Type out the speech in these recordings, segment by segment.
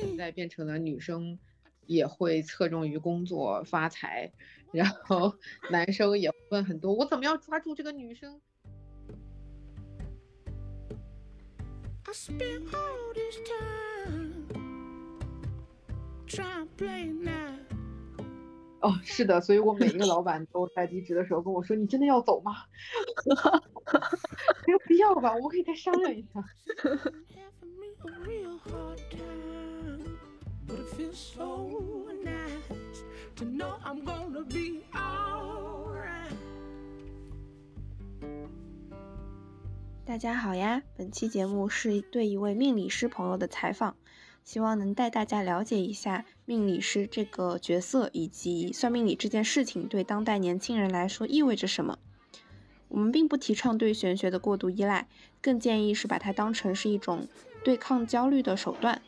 现在变成了女生也会侧重于工作发财，然后 男生也问很多，我怎么要抓住这个女生？哦，是的，所以我每一个老板都在离职的时候跟我说：“你真的要走吗？”没有必要吧，我们可以再商量一下。大家好呀，本期节目是对一位命理师朋友的采访，希望能带大家了解一下命理师这个角色以及算命理这件事情对当代年轻人来说意味着什么。我们并不提倡对玄学的过度依赖，更建议是把它当成是一种对抗焦虑的手段。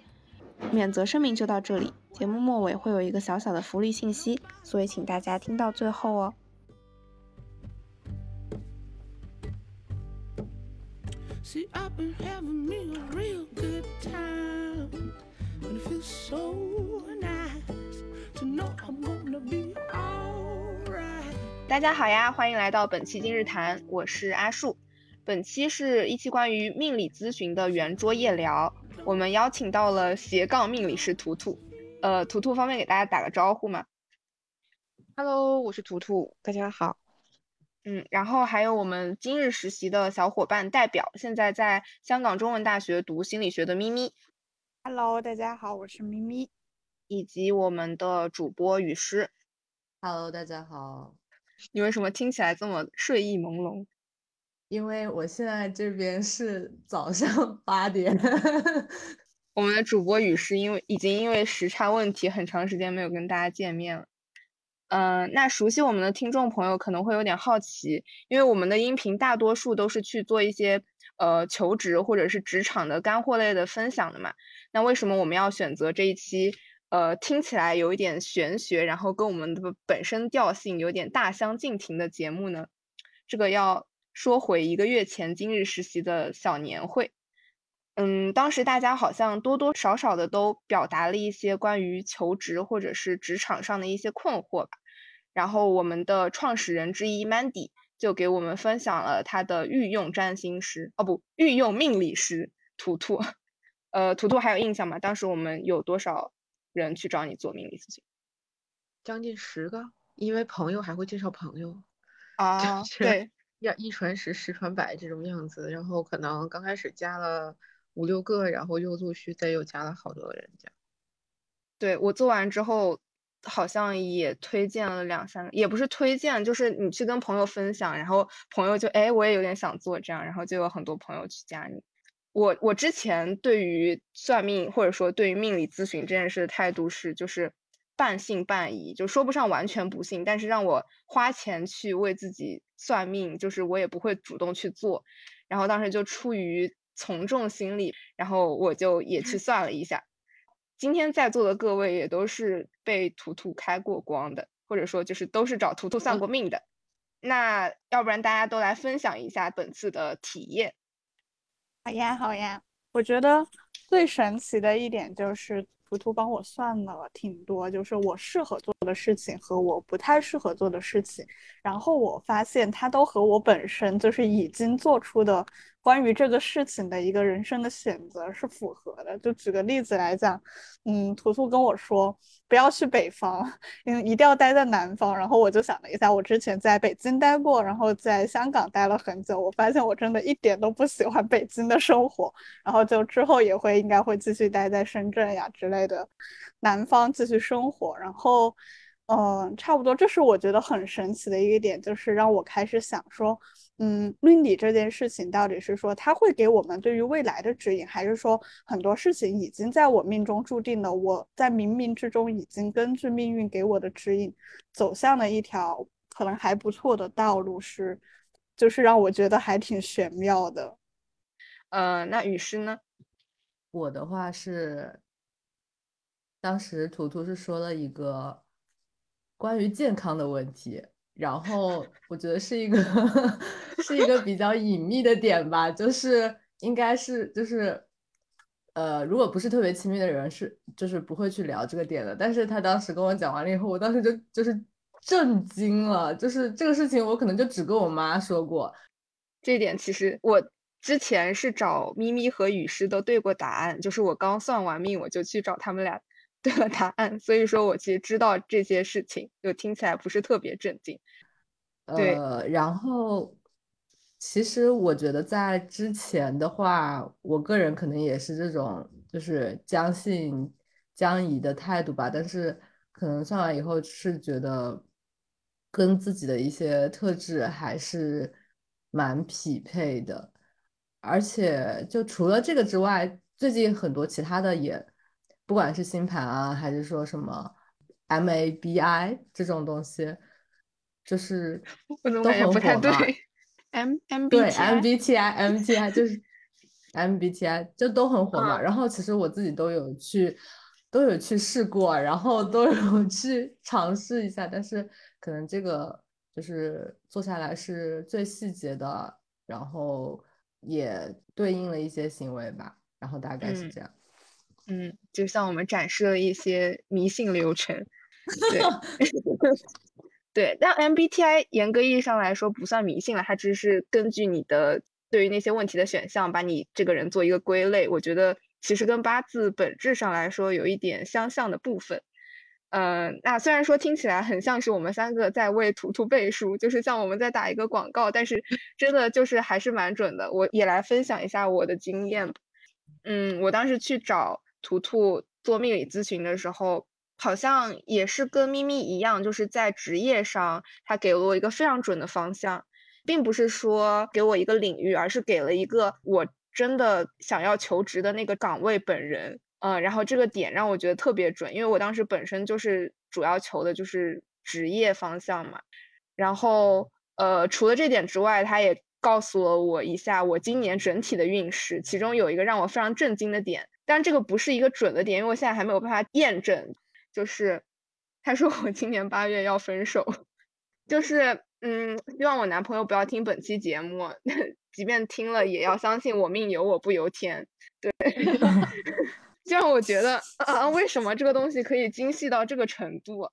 免责声明就到这里，节目末尾会有一个小小的福利信息，所以请大家听到最后哦。大家好呀，欢迎来到本期今日谈，我是阿树。本期是一期关于命理咨询的圆桌夜聊。我们邀请到了斜杠命理师图图，呃，图图方便给大家打个招呼吗？Hello，我是图图，大家好。嗯，然后还有我们今日实习的小伙伴代表，现在在香港中文大学读心理学的咪咪。Hello，大家好，我是咪咪。以及我们的主播雨诗。Hello，大家好。你为什么听起来这么睡意朦胧？因为我现在这边是早上 八点，我们的主播雨诗因为已经因为时差问题很长时间没有跟大家见面了。嗯，那熟悉我们的听众朋友可能会有点好奇，因为我们的音频大多数都是去做一些呃求职或者是职场的干货类的分享的嘛。那为什么我们要选择这一期呃听起来有一点玄学，然后跟我们的本身调性有点大相径庭的节目呢？这个要。说回一个月前今日实习的小年会，嗯，当时大家好像多多少少的都表达了一些关于求职或者是职场上的一些困惑吧。然后我们的创始人之一 Mandy 就给我们分享了他的御用占星师，哦不，御用命理师图图。呃，图图还有印象吗？当时我们有多少人去找你做命理咨询？将近十个，因为朋友还会介绍朋友。啊，对。要一传十，十传百这种样子，然后可能刚开始加了五六个，然后又陆续再又加了好多人加。对我做完之后，好像也推荐了两三个，也不是推荐，就是你去跟朋友分享，然后朋友就哎我也有点想做这样，然后就有很多朋友去加你。我我之前对于算命或者说对于命理咨询这件事的态度是就是。半信半疑，就说不上完全不信，但是让我花钱去为自己算命，就是我也不会主动去做。然后当时就出于从众心理，然后我就也去算了一下。今天在座的各位也都是被图图开过光的，或者说就是都是找图图算过命的。那要不然大家都来分享一下本次的体验。好呀，好呀，我觉得最神奇的一点就是。图图帮我算了挺多，就是我适合做的事情和我不太适合做的事情，然后我发现他都和我本身就是已经做出的。关于这个事情的一个人生的选择是符合的。就举个例子来讲，嗯，图图跟我说不要去北方，嗯，一定要待在南方。然后我就想了一下，我之前在北京待过，然后在香港待了很久，我发现我真的一点都不喜欢北京的生活。然后就之后也会应该会继续待在深圳呀之类的南方继续生活。然后。嗯，差不多，这是我觉得很神奇的一个点，就是让我开始想说，嗯，命理这件事情到底是说它会给我们对于未来的指引，还是说很多事情已经在我命中注定了，我在冥冥之中已经根据命运给我的指引，走向了一条可能还不错的道路，是，就是让我觉得还挺玄妙的。呃，那雨师呢？我的话是，当时图图是说了一个。关于健康的问题，然后我觉得是一个 是一个比较隐秘的点吧，就是应该是就是呃，如果不是特别亲密的人，是就是不会去聊这个点的。但是他当时跟我讲完了以后，我当时就就是震惊了，就是这个事情我可能就只跟我妈说过。这点其实我之前是找咪咪和雨师都对过答案，就是我刚算完命，我就去找他们俩。对了答案，所以说我其实知道这些事情，就听起来不是特别震惊。对，然后其实我觉得在之前的话，我个人可能也是这种就是将信将疑的态度吧，但是可能上完以后是觉得跟自己的一些特质还是蛮匹配的，而且就除了这个之外，最近很多其他的也。不管是星盘啊，还是说什么 MABI 这种东西，就是 都很火嘛。M M 对 MBTI MBTI 就是 MBTI 就都很火嘛。然后其实我自己都有去都有去试过，然后都有去尝试一下，但是可能这个就是做下来是最细节的，然后也对应了一些行为吧，然后大概是这样。嗯，就像我们展示了一些迷信流程，对，对。但 MBTI 严格意义上来说不算迷信了，它只是根据你的对于那些问题的选项，把你这个人做一个归类。我觉得其实跟八字本质上来说有一点相像的部分。嗯，那虽然说听起来很像是我们三个在为图图背书，就是像我们在打一个广告，但是 真的就是还是蛮准的。我也来分享一下我的经验。嗯，我当时去找。图图做命理咨询的时候，好像也是跟咪咪一样，就是在职业上，他给了我一个非常准的方向，并不是说给我一个领域，而是给了一个我真的想要求职的那个岗位本人。嗯，然后这个点让我觉得特别准，因为我当时本身就是主要求的就是职业方向嘛。然后，呃，除了这点之外，他也告诉了我一下我今年整体的运势，其中有一个让我非常震惊的点。但这个不是一个准的点，因为我现在还没有办法验证。就是他说我今年八月要分手，就是嗯，希望我男朋友不要听本期节目，即便听了也要相信我命由我不由天。对 就让我觉得啊，为什么这个东西可以精细到这个程度？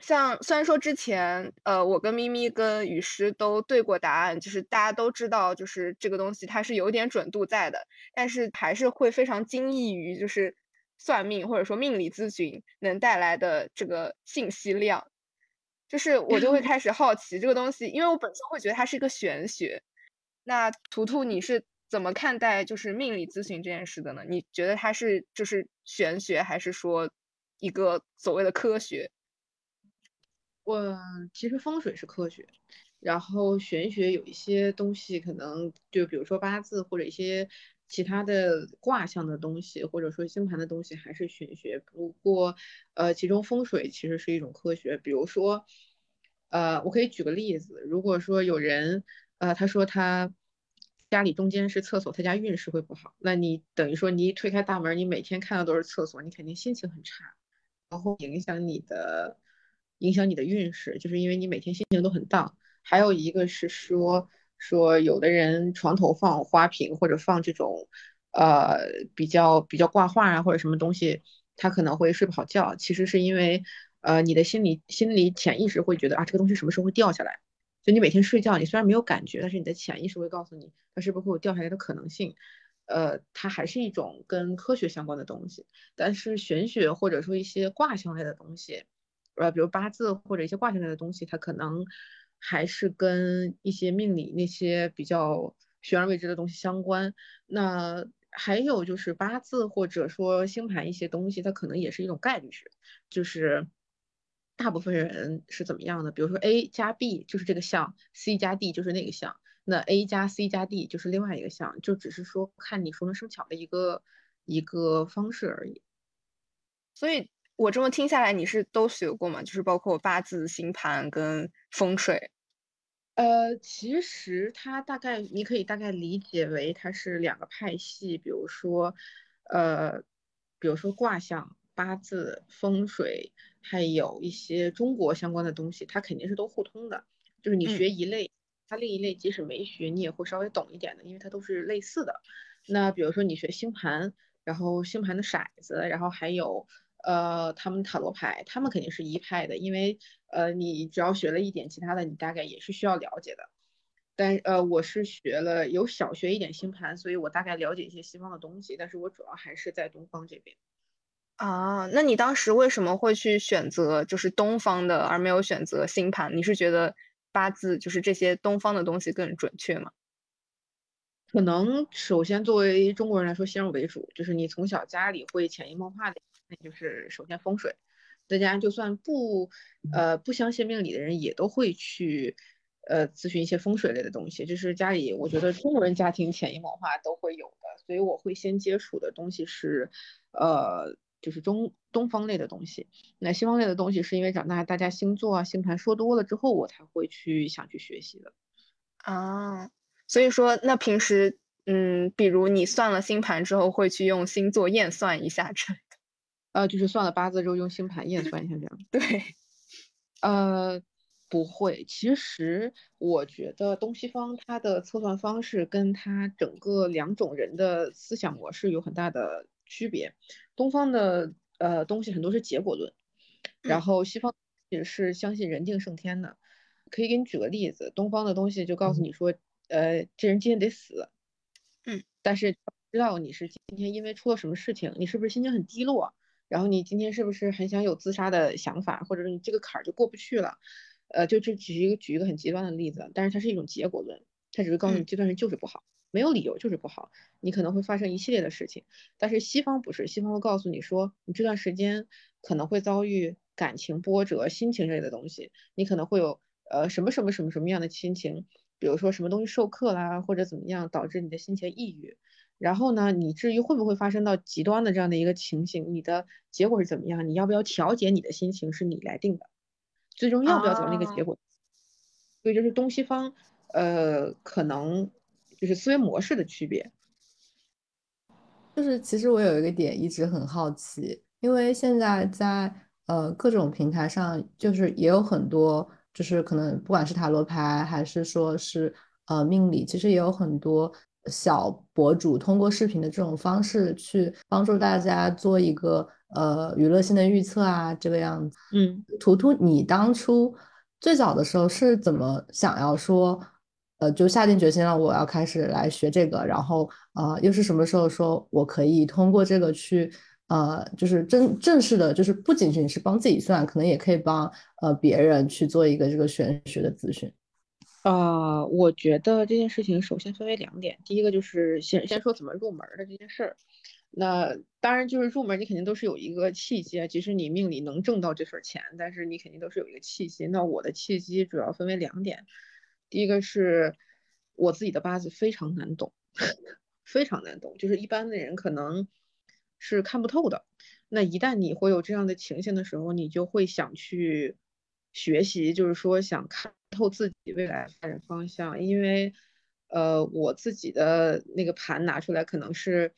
像虽然说之前呃，我跟咪咪跟雨师都对过答案，就是大家都知道，就是这个东西它是有点准度在的，但是还是会非常惊异于就是算命或者说命理咨询能带来的这个信息量，就是我就会 开始好奇这个东西，因为我本身会觉得它是一个玄学。那图图你是怎么看待就是命理咨询这件事的呢？你觉得它是就是玄学，还是说一个所谓的科学？我其实风水是科学，然后玄学有一些东西可能就比如说八字或者一些其他的卦象的东西，或者说星盘的东西还是玄学。不过呃，其中风水其实是一种科学。比如说呃，我可以举个例子，如果说有人呃他说他家里中间是厕所，他家运势会不好，那你等于说你一推开大门，你每天看到都是厕所，你肯定心情很差，然后影响你的。影响你的运势，就是因为你每天心情都很荡。还有一个是说说有的人床头放花瓶或者放这种呃比较比较挂画啊或者什么东西，他可能会睡不好觉。其实是因为呃你的心里心里潜意识会觉得啊这个东西什么时候会掉下来。就你每天睡觉，你虽然没有感觉，但是你的潜意识会告诉你它是不是会有掉下来的可能性。呃，它还是一种跟科学相关的东西。但是玄学或者说一些卦象类的东西。呃，比如八字或者一些卦象类的东西，它可能还是跟一些命理那些比较悬而未知的东西相关。那还有就是八字或者说星盘一些东西，它可能也是一种概率学，就是大部分人是怎么样的？比如说 A 加 B 就是这个项，C 加 D 就是那个项，那 A 加 C 加 D 就是另外一个项，就只是说看你熟能生巧的一个一个方式而已。所以。我这么听下来，你是都学过吗？就是包括八字、星盘跟风水。呃，其实它大概你可以大概理解为它是两个派系，比如说，呃，比如说卦象，八字、风水，还有一些中国相关的东西，它肯定是都互通的。就是你学一类，它另一类即使没学，你也会稍微懂一点的，因为它都是类似的。那比如说你学星盘，然后星盘的骰子，然后还有呃他们塔罗牌，他们肯定是一派的，因为呃你只要学了一点其他的，你大概也是需要了解的。但呃我是学了有小学一点星盘，所以我大概了解一些西方的东西，但是我主要还是在东方这边。啊，那你当时为什么会去选择就是东方的，而没有选择星盘？你是觉得八字就是这些东方的东西更准确吗？可能首先作为中国人来说，先入为主，就是你从小家里会潜移默化的，那就是首先风水。大家就算不呃不相信命理的人，也都会去呃咨询一些风水类的东西。就是家里，我觉得中国人家庭潜移默化都会有的，所以我会先接触的东西是呃。就是中东方类的东西，那西方类的东西是因为长大大家星座啊星盘说多了之后，我才会去想去学习的。啊，所以说那平时嗯，比如你算了星盘之后，会去用星座验算一下这。呃，就是算了八字之后用星盘验算一下这样。对，呃，不会。其实我觉得东西方它的测算方式跟它整个两种人的思想模式有很大的区别。东方的呃东西很多是结果论，然后西方也是相信人定胜天的。可以给你举个例子，东方的东西就告诉你说，呃，这人今天得死，嗯，但是知道你是今天因为出了什么事情，你是不是心情很低落，然后你今天是不是很想有自杀的想法，或者是你这个坎儿就过不去了，呃，就就举一个举一个很极端的例子，但是它是一种结果论，它只是告诉你这段时间就是不好。没有理由就是不好，你可能会发生一系列的事情，但是西方不是，西方会告诉你说，你这段时间可能会遭遇感情波折、心情类的东西，你可能会有呃什么什么什么什么样的心情，比如说什么东西授课啦，或者怎么样导致你的心情抑郁，然后呢，你至于会不会发生到极端的这样的一个情形，你的结果是怎么样，你要不要调节你的心情是你来定的，最终要不要走那个结果，所以就是东西方呃可能。就是思维模式的区别，就是其实我有一个点一直很好奇，因为现在在呃各种平台上，就是也有很多，就是可能不管是塔罗牌还是说是呃命理，其实也有很多小博主通过视频的这种方式去帮助大家做一个呃娱乐性的预测啊，这个样子。嗯，图图，你当初最早的时候是怎么想要说？呃，就下定决心了，我要开始来学这个，然后呃，又是什么时候说我可以通过这个去呃，就是正正式的，就是不仅仅是帮自己算，可能也可以帮呃别人去做一个这个玄学的咨询。啊，我觉得这件事情首先分为两点，第一个就是先先说怎么入门的这件事儿。那当然就是入门，你肯定都是有一个契机啊，即使你命里能挣到这份钱，但是你肯定都是有一个契机。那我的契机主要分为两点。第一个是我自己的八字非常难懂，非常难懂，就是一般的人可能是看不透的。那一旦你会有这样的情形的时候，你就会想去学习，就是说想看透自己未来发展方向。因为呃，我自己的那个盘拿出来，可能是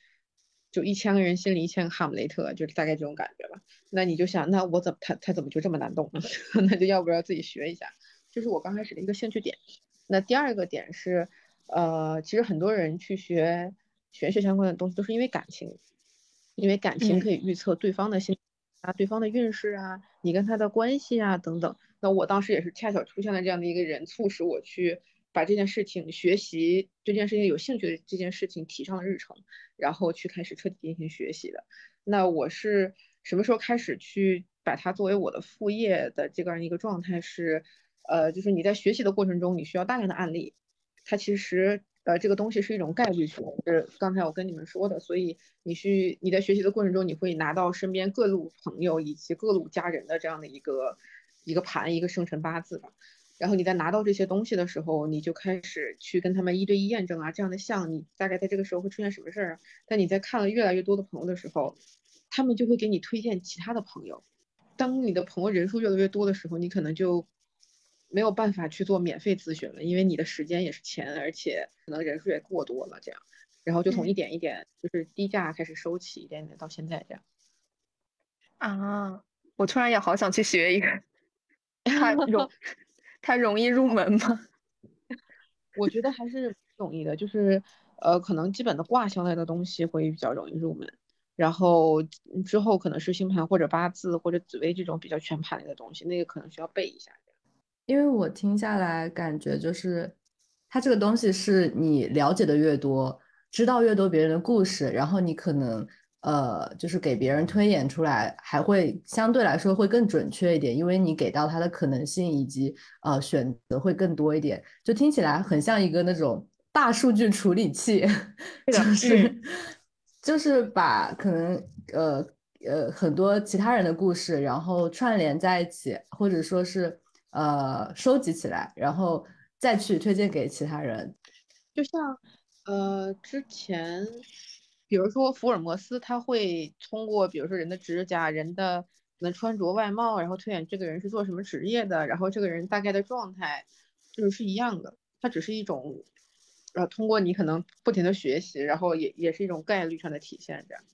就一千个人心里一千个哈姆雷特，就是大概这种感觉吧。那你就想，那我怎么他他怎么就这么难懂呢？那就要不要自己学一下？这是我刚开始的一个兴趣点。那第二个点是，呃，其实很多人去学玄学相关的东西，都是因为感情，因为感情可以预测对方的心啊、对方的运势啊、你跟他的关系啊等等。那我当时也是恰巧出现了这样的一个人，促使我去把这件事情、学习这件事情、有兴趣的这件事情提上了日程，然后去开始彻底进行学习的。那我是什么时候开始去把它作为我的副业的这样一个状态是？呃，就是你在学习的过程中，你需要大量的案例，它其实呃这个东西是一种概率学，是刚才我跟你们说的，所以你去你在学习的过程中，你会拿到身边各路朋友以及各路家人的这样的一个一个盘一个生辰八字吧，然后你在拿到这些东西的时候，你就开始去跟他们一对一验证啊，这样的像你大概在这个时候会出现什么事儿啊？但你在看了越来越多的朋友的时候，他们就会给你推荐其他的朋友，当你的朋友人数越来越多的时候，你可能就。没有办法去做免费咨询了，因为你的时间也是钱，而且可能人数也过多了，这样，然后就从一点一点就是低价开始收起，一点点到现在这样。啊，我突然也好想去学一个，它 容它容易入门吗？我觉得还是容易的，就是呃，可能基本的卦象类的东西会比较容易入门，然后之后可能是星盘或者八字或者紫微这种比较全盘类的东西，那个可能需要背一下。因为我听下来感觉就是，它这个东西是你了解的越多，知道越多别人的故事，然后你可能呃，就是给别人推演出来，还会相对来说会更准确一点，因为你给到他的可能性以及呃选择会更多一点，就听起来很像一个那种大数据处理器，就是就是把可能呃呃很多其他人的故事，然后串联在一起，或者说是。呃，收集起来，然后再去推荐给其他人。就像呃，之前比如说福尔摩斯，他会通过比如说人的指甲、人的可能穿着、外貌，然后推演这个人是做什么职业的，然后这个人大概的状态，就是是一样的。它只是一种呃，通过你可能不停的学习，然后也也是一种概率上的体现，这样。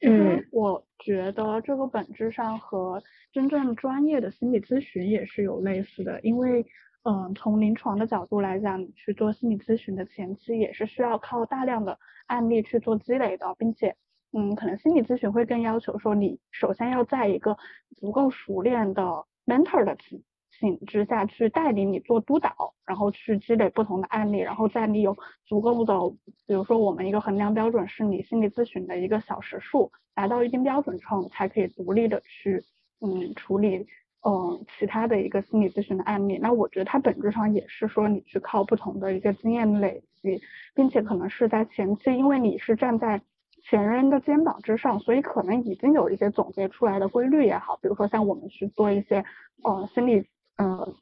嗯，我觉得这个本质上和真正专业的心理咨询也是有类似的，因为，嗯，从临床的角度来讲，你去做心理咨询的前期也是需要靠大量的案例去做积累的，并且，嗯，可能心理咨询会更要求说你首先要在一个足够熟练的 mentor 的体请之下去带领你做督导，然后去积累不同的案例，然后在你有足够的，比如说我们一个衡量标准是你心理咨询的一个小时数达到一定标准之后，才可以独立的去嗯处理嗯其他的一个心理咨询的案例。那我觉得它本质上也是说你去靠不同的一个经验累积，并且可能是在前期，因为你是站在前人的肩膀之上，所以可能已经有一些总结出来的规律也好，比如说像我们去做一些呃心理。呃，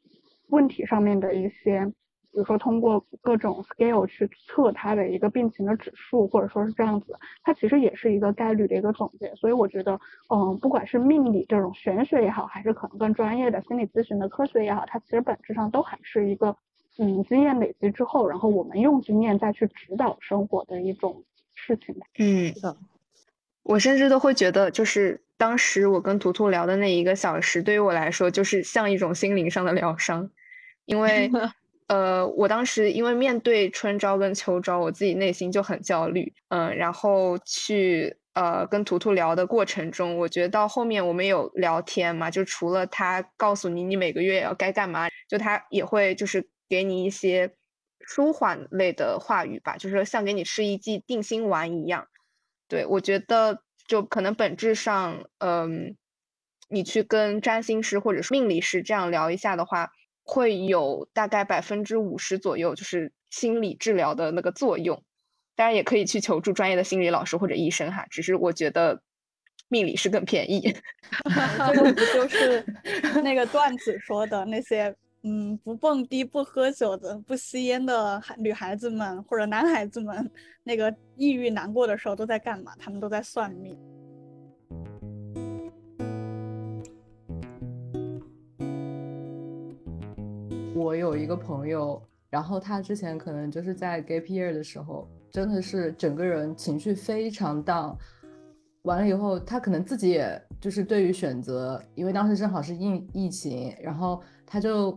问题上面的一些，比如说通过各种 scale 去测它的一个病情的指数，或者说是这样子，它其实也是一个概率的一个总结。所以我觉得，嗯，不管是命理这种玄学也好，还是可能更专业的心理咨询的科学也好，它其实本质上都还是一个，嗯，经验累积之后，然后我们用经验再去指导生活的一种事情吧。嗯，我甚至都会觉得，就是当时我跟图图聊的那一个小时，对于我来说就是像一种心灵上的疗伤，因为，呃，我当时因为面对春招跟秋招，我自己内心就很焦虑，嗯，然后去呃跟图图聊的过程中，我觉得到后面我们有聊天嘛，就除了他告诉你你每个月要该干嘛，就他也会就是给你一些舒缓类的话语吧，就是像给你吃一剂定心丸一样。对，我觉得就可能本质上，嗯，你去跟占星师或者是命理师这样聊一下的话，会有大概百分之五十左右就是心理治疗的那个作用。当然也可以去求助专业的心理老师或者医生哈，只是我觉得命理是更便宜。这 个 不就是那个段子说的那些？嗯，不蹦迪、不喝酒的、不吸烟的孩女孩子们或者男孩子们，那个抑郁难过的时候都在干嘛？他们都在算命。我有一个朋友，然后他之前可能就是在 gap year 的时候，真的是整个人情绪非常 down。完了以后，他可能自己也就是对于选择，因为当时正好是疫疫情，然后他就。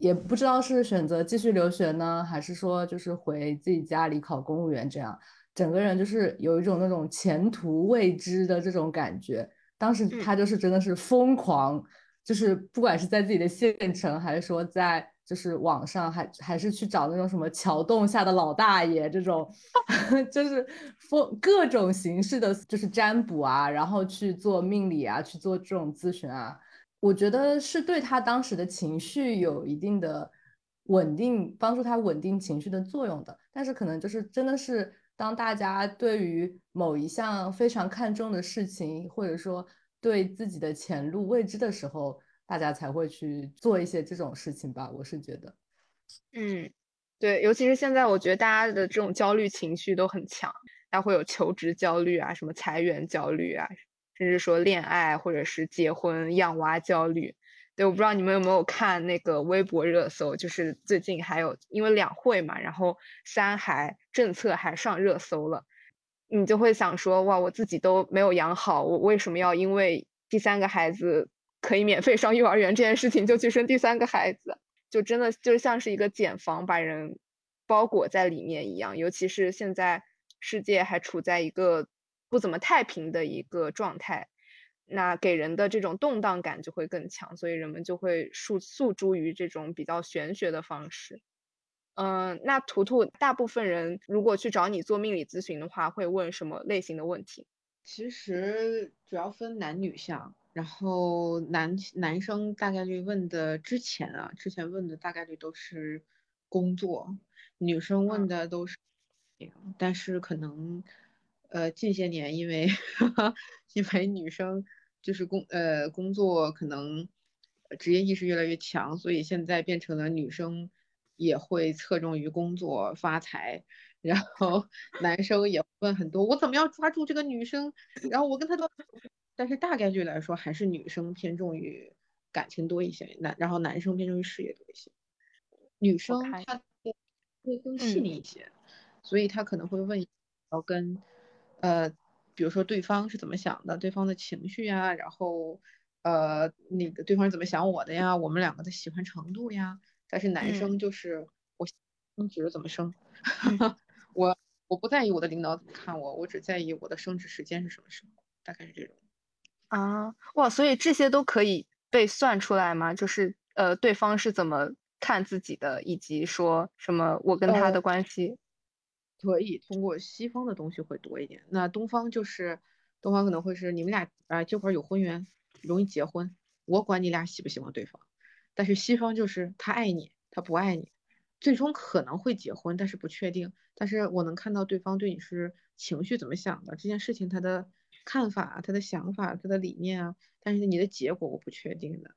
也不知道是选择继续留学呢，还是说就是回自己家里考公务员这样，整个人就是有一种那种前途未知的这种感觉。当时他就是真的是疯狂，就是不管是在自己的县城，还是说在就是网上，还还是去找那种什么桥洞下的老大爷这种，就是疯各种形式的，就是占卜啊，然后去做命理啊，去做这种咨询啊。我觉得是对他当时的情绪有一定的稳定，帮助他稳定情绪的作用的。但是可能就是真的是当大家对于某一项非常看重的事情，或者说对自己的前路未知的时候，大家才会去做一些这种事情吧。我是觉得，嗯，对，尤其是现在，我觉得大家的这种焦虑情绪都很强，大家会有求职焦虑啊，什么裁员焦虑啊。甚至说恋爱或者是结婚养娃焦虑，对，我不知道你们有没有看那个微博热搜，就是最近还有因为两会嘛，然后三孩政策还上热搜了，你就会想说，哇，我自己都没有养好，我为什么要因为第三个孩子可以免费上幼儿园这件事情，就去生第三个孩子，就真的就像是一个茧房，把人包裹在里面一样。尤其是现在世界还处在一个不怎么太平的一个状态，那给人的这种动荡感就会更强，所以人们就会诉诉诸于这种比较玄学的方式。嗯，那图图，大部分人如果去找你做命理咨询的话，会问什么类型的问题？其实主要分男女项，然后男男生大概率问的之前啊，之前问的大概率都是工作，女生问的都是，但是可能呃近些年因为 因为女生就是工呃工作可能职业意识越来越强，所以现在变成了女生。也会侧重于工作发财，然后 男生也问很多，我怎么样抓住这个女生？然后我跟他都，但是大概率来说还是女生偏重于感情多一些，男然后男生偏重于事业多一些。女生她会更细腻一些，所以她可能会问，要跟呃，比如说对方是怎么想的，对方的情绪呀，然后呃那个对方是怎么想我的呀，我们两个的喜欢程度呀。但是男生就是我升职怎么升，我我不在意我的领导怎么看我，我只在意我的升职时间是什么时候，大概是这种。啊，哇，所以这些都可以被算出来吗？就是呃，对方是怎么看自己的，以及说什么我跟他的关系，可以通过西方的东西会多一点。那东方就是东方可能会是你们俩啊这会儿有婚缘，容易结婚，我管你俩喜不喜欢对方。但是西方就是他爱你，他不爱你，最终可能会结婚，但是不确定。但是我能看到对方对你是情绪怎么想的，这件事情他的看法、他的想法、他的理念啊。但是你的结果我不确定的。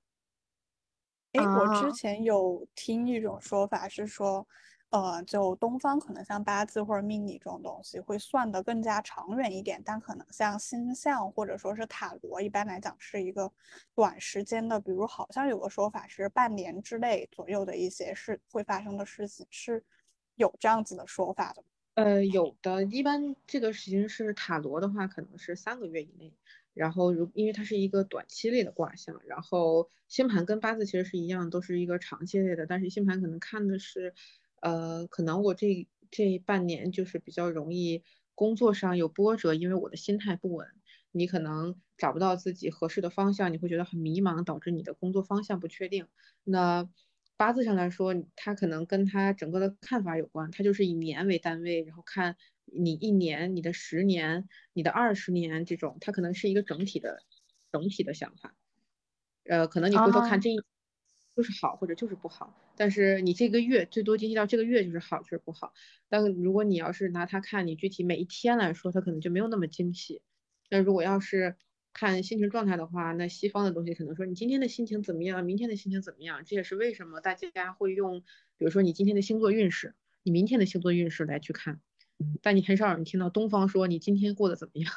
哎，我之前有听一种说法是说。呃，就东方可能像八字或者命理这种东西会算得更加长远一点，但可能像星象或者说是塔罗，一般来讲是一个短时间的，比如好像有个说法是半年之内左右的一些事会发生的事情，是有这样子的说法的。呃，有的，一般这个时间是塔罗的话，可能是三个月以内，然后如因为它是一个短期类的卦象，然后星盘跟八字其实是一样，都是一个长期类的，但是星盘可能看的是。呃，可能我这这半年就是比较容易工作上有波折，因为我的心态不稳。你可能找不到自己合适的方向，你会觉得很迷茫，导致你的工作方向不确定。那八字上来说，他可能跟他整个的看法有关，他就是以年为单位，然后看你一年、你的十年、你的二十年这种，他可能是一个整体的整体的想法。呃，可能你回头看这一。就是好或者就是不好，但是你这个月最多经历到这个月就是好就是不好。但如果你要是拿它看你具体每一天来说，它可能就没有那么精细。那如果要是看心情状态的话，那西方的东西可能说你今天的心情怎么样，明天的心情怎么样，这也是为什么大家会用，比如说你今天的星座运势，你明天的星座运势来去看。但你很少有人听到东方说你今天过得怎么样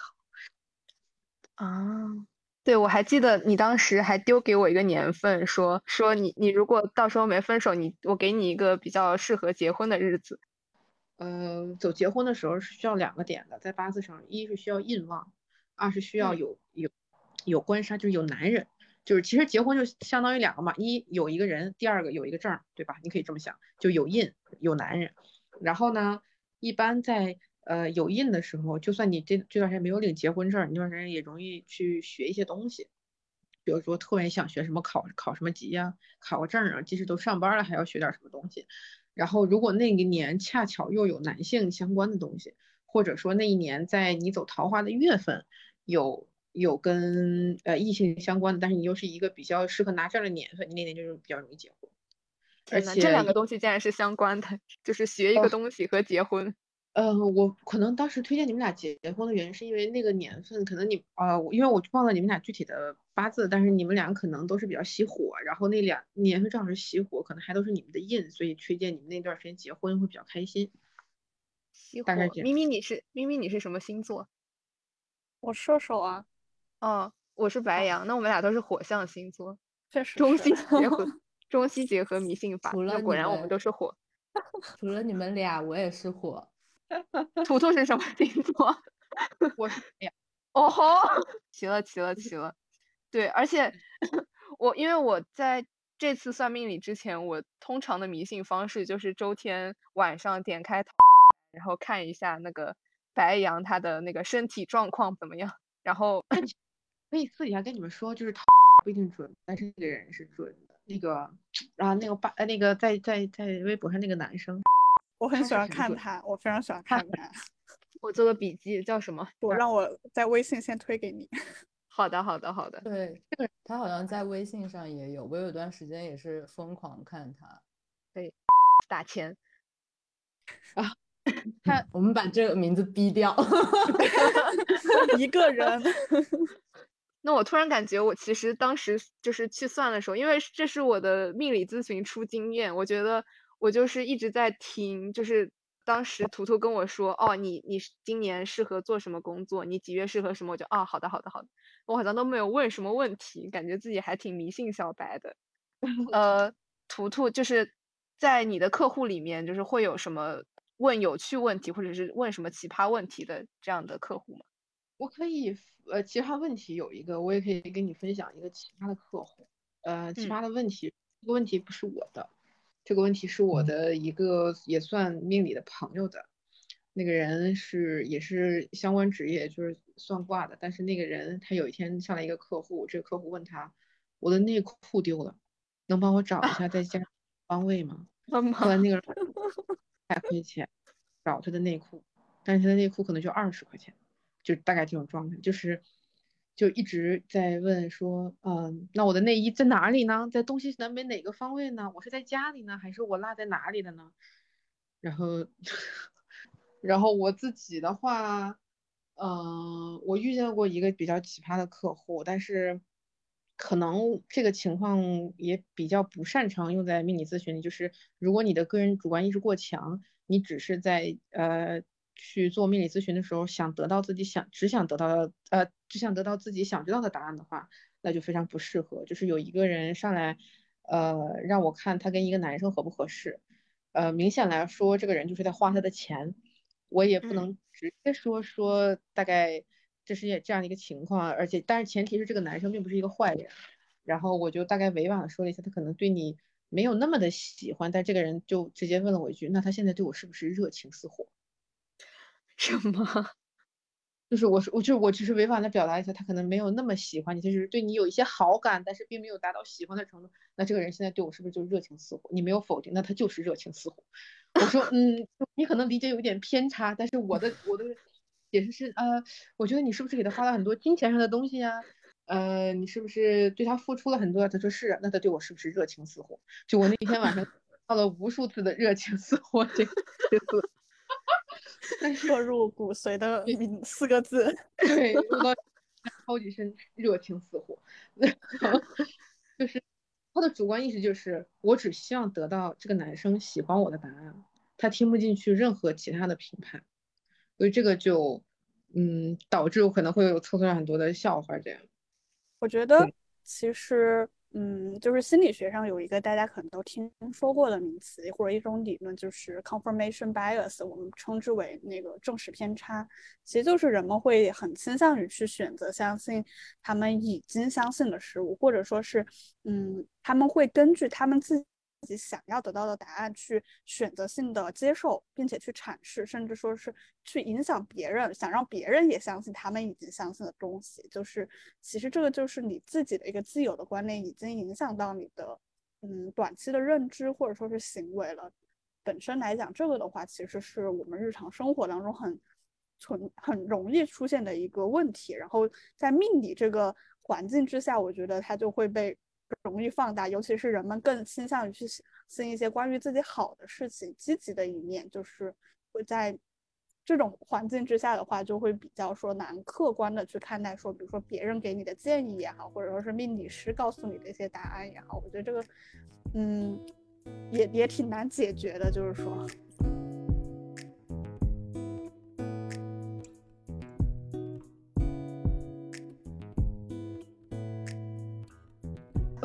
啊。对，我还记得你当时还丢给我一个年份，说说你你如果到时候没分手，你我给你一个比较适合结婚的日子。呃，走结婚的时候是需要两个点的，在八字上，一是需要印旺，二是需要有有有官杀，就是有男人，就是其实结婚就相当于两个嘛，一有一个人，第二个有一个证，对吧？你可以这么想，就有印有男人。然后呢，一般在。呃，有印的时候，就算你这这段时间没有领结婚证，你这段时间也容易去学一些东西，比如说特别想学什么考考什么级呀，考个证啊，即使都上班了还要学点什么东西。然后如果那一年恰巧又有男性相关的东西，或者说那一年在你走桃花的月份有有跟呃异性相关的，但是你又是一个比较适合拿证的年份，你那年就是比较容易结婚。而且这两个东西竟然是相关的，就是学一个东西和结婚。呃，我可能当时推荐你们俩结婚的原因，是因为那个年份，可能你啊，因为我忘了你们俩具体的八字，但是你们俩可能都是比较喜火，然后那两年份正好是喜火，可能还都是你们的印，所以推荐你们那段时间结婚会比较开心。喜火，咪咪你是明明你是什么星座？我射手啊。哦，我是白羊，那我们俩都是火象星座，确实中西结合，中西结合迷信法，那果然我们都是火。除了你们俩，我也是火。图图是什么星座？我是白羊。哦吼，齐了齐了齐了。对，而且我因为我在这次算命里之前，我通常的迷信方式就是周天晚上点开，然后看一下那个白羊他的那个身体状况怎么样，然后可以私底下跟你们说，就是不一定准，但是这个人是准的。那个，然后那个八呃那个在在在微博上那个男生，我很喜欢看他，我非常喜欢 看他。我做个笔记叫什么？我让我在微信先推给你。好的，好的，好的。对，这个他好像在微信上也有，我有段时间也是疯狂看他。打钱啊。他，我们把这个名字逼掉。一个人，那我突然感觉，我其实当时就是去算的时候，因为这是我的命理咨询出经验，我觉得我就是一直在听，就是当时图图跟我说，哦，你你今年适合做什么工作，你几月适合什么，我就啊，好的好的好的，我好像都没有问什么问题，感觉自己还挺迷信小白的。呃，图图就是在你的客户里面，就是会有什么问有趣问题，或者是问什么奇葩问题的这样的客户吗？我可以呃奇葩问题有一个，我也可以跟你分享一个奇葩的客户，呃奇嗯葩的问题，这个问题不是我的，这个问题是我的一个也算命理的朋友的，那个人是也是相关职业，就是算卦的，但是那个人他有一天上来一个客户，这个客户问他，我的内裤丢了，能帮我找一下在家 方位吗？后来那个人百块钱找他的内裤，但是他的内裤可能就二十块钱，就大概这种状态，就是就一直在问说，嗯，那我的内衣在哪里呢？在东西南北哪个方位呢？我是在家里呢，还是我落在哪里了呢？然后，然后我自己的话，嗯、我遇见过一个比较奇葩的客户，但是可能这个情况也比较不擅长用在命理咨询里，就是如果你的个人主观意识过强，你只是在呃去做命理咨询的时候想得到自己想只想得到的呃只想得到自己想知道的答案的话，那就非常不适合。就是有一个人上来，呃，让我看他跟一个男生合不合适，呃，明显来说这个人就是在花他的钱，我也不嗯能直接说说大概这是也这样的一个情况，而且但是前提是这个男生并不是一个坏人，然后我就大概委婉的说了一下，他可能对你没有那么的喜欢，但这个人就直接问了我一句，那他现在对我是不是热情似火？什么？就是我是我就是我只是委婉的表达一下，他可能没有那么喜欢你，就是对你有一些好感，但是并没有达到喜欢的程度。那这个人现在对我是不是就热情似火？你没有否定，那他就是热情似火。我说，嗯，你可能理解有一点偏差，但是我的我的解释是，呃，我觉得你是不是给他花了很多金钱上的东西呀？呃，你是不是对他付出了很多？他说是啊，那他对我是不是热情似火？就我那天晚上 到了无数次的热情似火这个这个字，但是 刻入骨髓的名四个字。对，超级深，热情似火，就是他的主观意识就是，我只希望得到这个男生喜欢我的答案，他听不进去任何其他的评判，所以这个就嗯导致我可能会有凑出来很多的笑话这样。我觉得其实，嗯，就是心理学上有一个大家可能都听说过的名词或者一种理论，就是 confirmation bias，我们称之为那个证实偏差。其实就是人们会很倾向于去选择相信他们已经相信的事物，或者说是，嗯，他们会根据他们自自己想要得到的答案去选择性的接受，并且去阐释，甚至说是去影响别人，想让别人也相信他们已经相信的东西。就是其实这个就是你自己的一个既有的观念，已经影响到你的嗯短期的认知或者说是行为了。本身来讲，这个的话，其实是我们日常生活当中很存很容易出现的一个问题。然后在命理这个环境之下，我觉得它就会被容易放大，尤其是人们更倾向于去信一些关于自己好的事情、积极的一面，就是会在这种环境之下的话，就会比较说难客观的去看待说，比如说别人给你的建议也好，或者说是命理师告诉你的一些答案也好，我觉得这个，嗯，也也挺难解决的，就是说。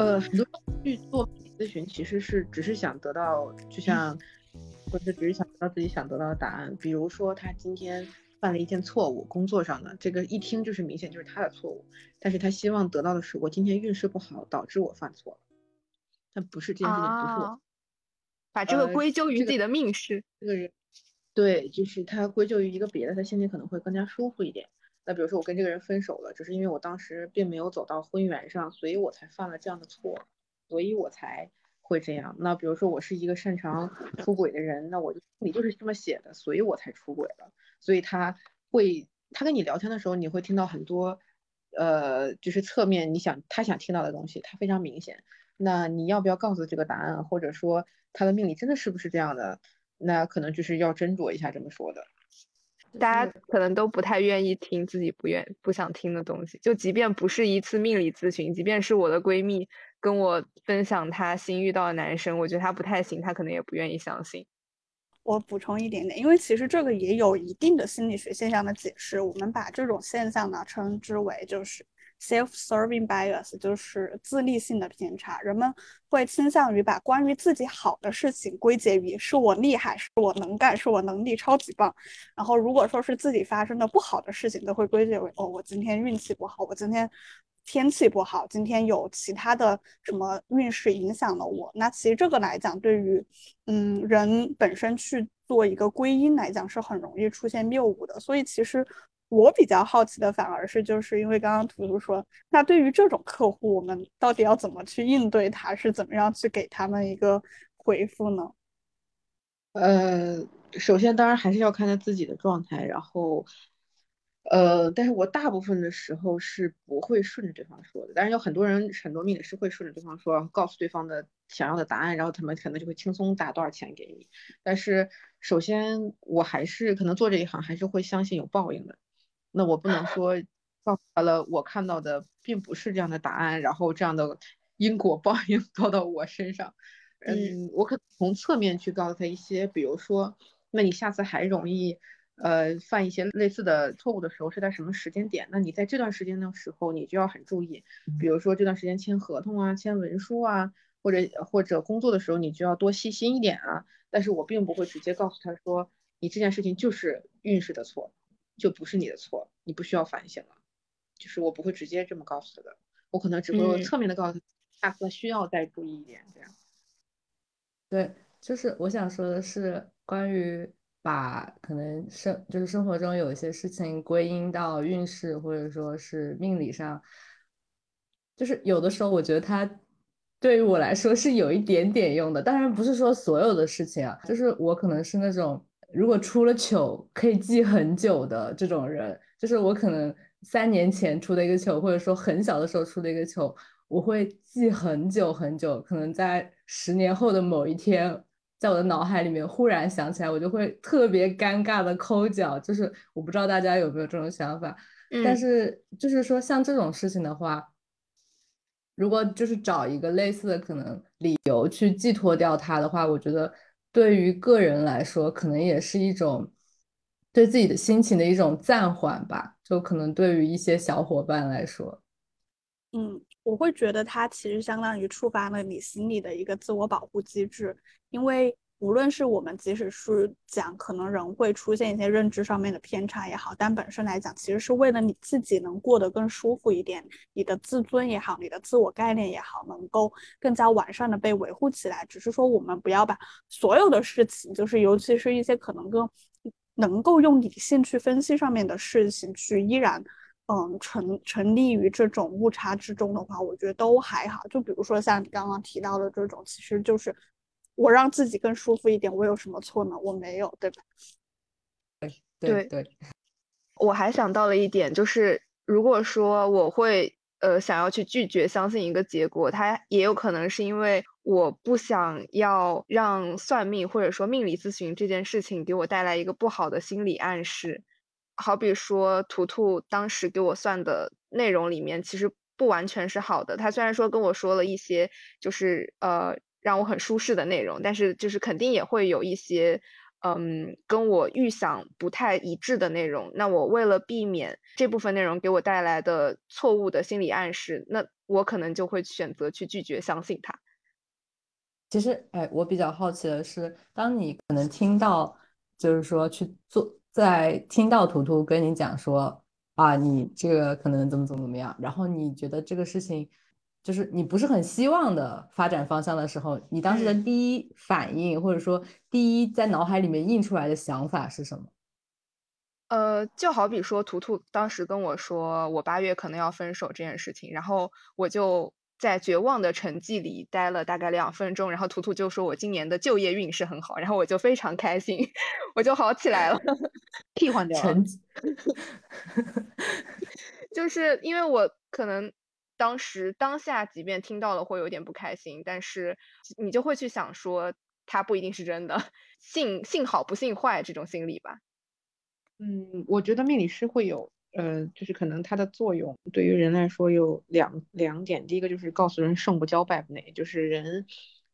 呃，很多去做咨询，其实是只是想得到，就像，或者只是想得到自己想得到的答案。比如说，他今天犯了一件错误，工作上的这个一听就是明显就是他的错误，但是他希望得到的是我今天运势不好导致我犯错了，但不是这件事情不是我，把这个呃归咎于自己的命势。这个人，对，就是他归咎于一个别的，他心里可能会更加舒服一点。那比如说我跟这个人分手了，只是因为我当时并没有走到婚缘上，所以我才犯了这样的错，所以我才会这样。那比如说我是一个擅长出轨的人，那我就你就是这么写的，所以我才出轨了。所以他会，他跟你聊天的时候，你会听到很多，呃，就是侧面你想他想听到的东西，他非常明显。那你要不要告诉这个答案，或者说他的命里真的是不是这样的？那可能就是要斟酌一下这么说的。大家可能都不太愿意听自己不愿不想听的东西，就即便不是一次命理咨询，即便是我的闺蜜跟我分享她新遇到的男生，我觉得他不太行，她可能也不愿意相信。我补充一点点，因为其实这个也有一定的心理学现象的解释。我们把这种现象呢称之为就是 self-serving bias，就是自利性的偏差。人们会倾向于把关于自己好的事情归结于是我厉害，是我能干，是我能力超级棒。然后如果说是自己发生的不好的事情，都会归结为哦，我今天运气不好，我今天。天气不好，今天有其他的什么运势影响了我？那其实这个来讲，对于嗯人本身去做一个归因来讲，是很容易出现谬误的。所以其实我比较好奇的，反而是就是因为刚刚图图说，那对于这种客户，我们到底要怎么去应对他？是怎么样去给他们一个回复呢？呃，首先当然还是要看他自己的状态，然后。呃，但是我大部分的时候是不会顺着对方说的，但是有很多人很多命理是会顺着对方说，告诉对方的想要的答案，然后他们可能就会轻松打多少钱给你。但是首先我还是可能做这一行还是会相信有报应的，那我不能说告诉他了我看到的并不是这样的答案，然后这样的因果报应 到到我身上。嗯，我可从侧面去告诉他一些，比如说，那你下次还容易。呃，犯一些类似的错误的时候是在什么时间点？那你在这段时间的时候，你就要很注意，比如说这段时间签合同啊、签文书啊，或者或者工作的时候，你就要多细心一点啊。但是我并不会直接告诉他说，你这件事情就是运势的错，就不是你的错，你不需要反省了。就是我不会直接这么告诉他的，我可能只会侧面的告诉他，下次需要再注意一点，这样。对，就是我想说的是关于。把可能生就是生活中有一些事情归因到运势或者说是命理上，就是有的时候我觉得它对于我来说是有一点点用的，当然不是说所有的事情啊，就是我可能是那种如果出了糗可以记很久的这种人，就是我可能三年前出的一个糗，或者说很小的时候出的一个糗，我会记很久很久，可能在十年后的某一天。在我的脑海里面忽然想起来，我就会特别尴尬的抠脚，就是我不知道大家有没有这种想法，但是就是说像这种事情的话，如果就是找一个类似的可能理由去寄托掉它的话，我觉得对于个人来说，可能也是一种对自己的心情的一种暂缓吧。就可能对于一些小伙伴来说，嗯，我会觉得它其实相当于触发了你心里的一个自我保护机制。因为无论是我们即使是讲可能人会出现一些认知上面的偏差也好，但本身来讲，其实是为了你自己能过得更舒服一点，你的自尊也好，你的自我概念也好，能够更加完善的被维护起来。只是说我们不要把所有的事情，就是尤其是一些可能更能够用理性去分析上面的事情，去依然嗯沉沉溺于这种误差之中的话，我觉得都还好。就比如说像你刚刚提到的这种，其实就是。我让自己更舒服一点，我有什么错呢？我没有，对吧？对对对。我还想到了一点，就是如果说我会呃想要去拒绝相信一个结果，它也有可能是因为我不想要让算命或者说命理咨询这件事情给我带来一个不好的心理暗示。好比说，图图当时给我算的内容里面其实不完全是好的。他虽然说跟我说了一些，就是呃。让我很舒适的内容，但是就是肯定也会有一些，嗯，跟我预想不太一致的内容。那我为了避免这部分内容给我带来的错误的心理暗示，那我可能就会选择去拒绝相信它。其实，哎，我比较好奇的是，当你可能听到，就是说去做在听到图图跟你讲说啊，你这个可能怎么怎么怎么样，然后你觉得这个事情就是你不是很希望的发展方向的时候，你当时的第一反应或者说第一在脑海里面印出来的想法是什么？呃，就好比说图图当时跟我说我八月可能要分手这件事情，然后我就。在绝望的沉寂里待了大概两分钟，然后图图就说我今年的就业运势很好，然后我就非常开心，我就好起来了，替换掉了。就是因为我可能当时当下，即便听到了会有点不开心，但是你就会去想说，它不一定是真的，信信好不信坏这种心理吧。嗯，我觉得命理师会有。呃，就是可能它的作用对于人来说有两两点，第一个就是告诉人胜不骄败不馁，就是人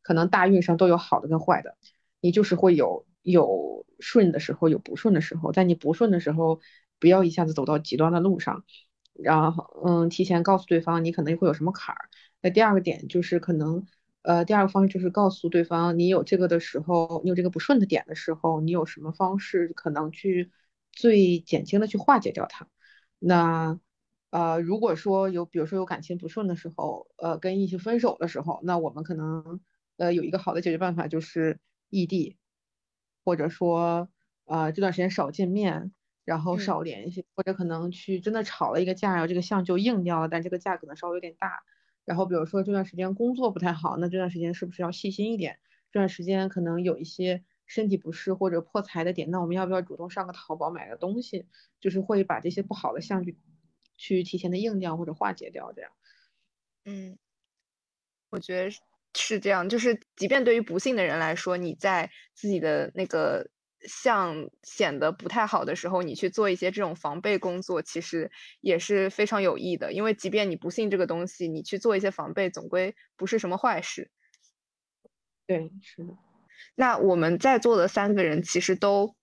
可能大运上都有好的跟坏的，你就是会有有顺的时候，有不顺的时候，在你不顺的时候，不要一下子走到极端的路上，然后嗯，提前告诉对方你可能会有什么坎儿。那第二个点就是可能呃，第二个方式就是告诉对方你有这个的时候，你有这个不顺的点的时候，你有什么方式可能去最减轻的去化解掉它。那，呃，如果说有，比如说有感情不顺的时候，呃，跟异性分手的时候，那我们可能，呃，有一个好的解决办法就是异地，或者说，呃，这段时间少见面，然后少联系，或者可能去真的吵了一个架，然后这个相就硬掉了，但这个架可能稍微有点大，然后比如说这段时间工作不太好，那这段时间是不是要细心一点？这段时间可能有一些。身体不适或者破财的点，那我们要不要主动上个淘宝买个东西？就是会把这些不好的项去去提前的硬掉或者化解掉，这样。嗯，我觉得是这样。就是即便对于不幸的人来说，你在自己的那个相显得不太好的时候，你去做一些这种防备工作，其实也是非常有益的。因为即便你不信这个东西，你去做一些防备，总归不是什么坏事。对，是的。那我们在座的三个人其实都，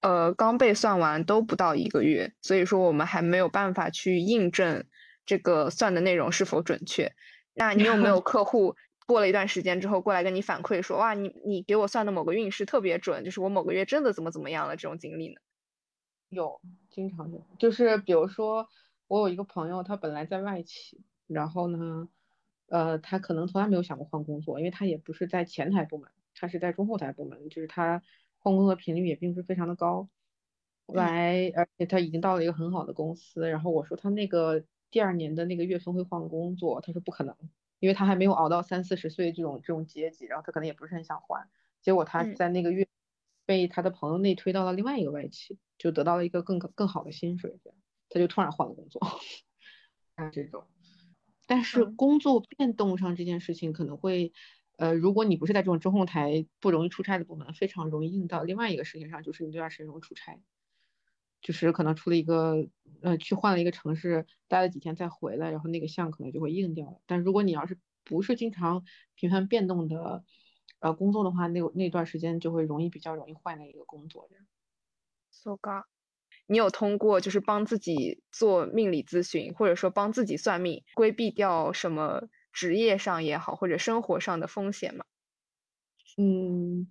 呃，刚被算完都不到一个月，所以说我们还没有办法去印证这个算的内容是否准确。那你有没有 客户过了一段时间之后过来跟你反馈说，哇，你你给我算的某个运势特别准，就是我某个月真的怎么怎么样了这种经历呢？有，经常有，就是比如说我有一个朋友，他本来在外企，然后呢，呃，他可能从来没有想过换工作，因为他也不是在前台部门。他是在中后台部门，就是他换工作频率也并不是非常的高，来，而且他已经到了一个很好的公司。然后我说他那个第二年的那个月份会换工作，他说不可能，因为他还没有熬到三四十岁这种这种阶级，然后他可能也不是很想换。结果他在那个月被他的朋友内推到了另外一个外企，就得到了一个更更好的薪水，这样他就突然换了工作，像这种。但是工作变动上这件事情可能会。呃，如果你不是在这种中后台不容易出差的部门，非常容易应到另外一个事情上，就是你这段时间容易出差，就是可能出了一个呃去换了一个城市，待了几天再回来，然后那个项可能就会应掉了。但如果你要是不是经常频繁变动的呃工作的话，那那段时间就会容易比较容易换那一个工作。So ga，你有通过就是帮自己做命理咨询，或者说帮自己算命，规避掉什么？职业上也好，或者生活上的风险吗？嗯，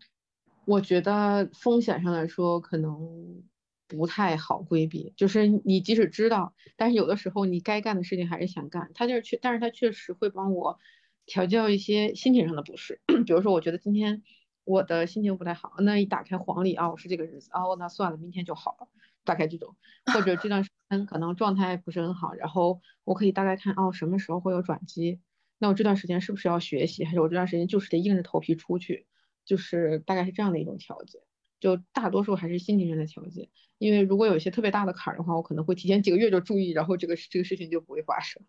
我觉得风险上来说可能不太好规避。就是你即使知道，但是有的时候你该干的事情还是想干。他就是确，但是他确实会帮我调教一些心情上的不适。比如说，我觉得今天我的心情不太好，那一打开黄历啊，我是这个日子哦，那算了，明天就好了。大概这种，或者这段时间可能状态不是很好，然后我可以大概看哦，什么时候会有转机。那我这段时间是不是要学习，还是我这段时间就是得硬着头皮出去？就是大概是这样的一种调节，就大多数还是心情上的调节。因为如果有一些特别大的坎儿的话，我可能会提前几个月就注意，然后这个这个事情就不会发生。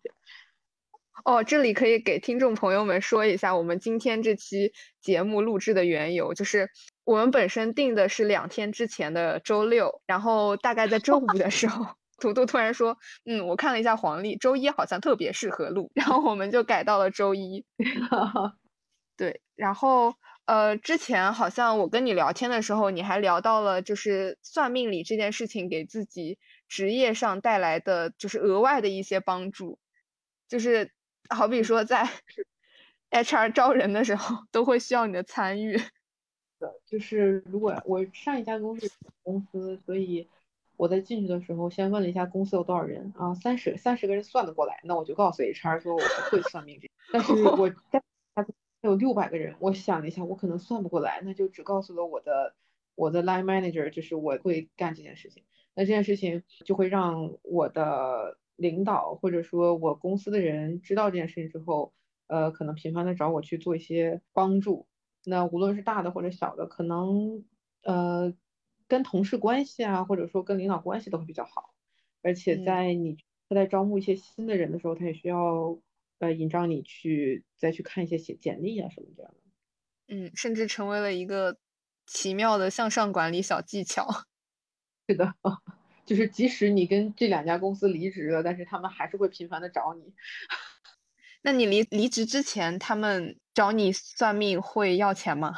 哦，这里可以给听众朋友们说一下，我们今天这期节目录制的缘由，就是我们本身定的是两天之前的周六，然后大概在周五的时候。图图突然说：“嗯，我看了一下黄历，周一好像特别适合录，然后我们就改到了周一。对，然后呃，之前好像我跟你聊天的时候，你还聊到了就是算命理这件事情给自己职业上带来的就是额外的一些帮助，就是好比说在 HR 招人的时候都会需要你的参与。的，就是如果我上一家公司公司，所以。我在进去的时候先问了一下公司有多少人啊，三十三十个人算得过来，那我就告诉 HR 说我不会算命这，但是我在 他有六百个人，我想了一下，我可能算不过来，那就只告诉了我的我的 line manager，就是我会干这件事情，那这件事情就会让我的领导或者说我公司的人知道这件事情之后，呃，可能频繁的找我去做一些帮助，那无论是大的或者小的，可能呃。跟同事关系啊，或者说跟领导关系都会比较好，而且在你他在招募一些新的人的时候，他也需要呃引导你去再去看一些简简历啊什么这样的。嗯，甚至成为了一个奇妙的向上管理小技巧。是的，就是即使你跟这两家公司离职了，但是他们还是会频繁的找你。那你离离职之前，他们找你算命会要钱吗？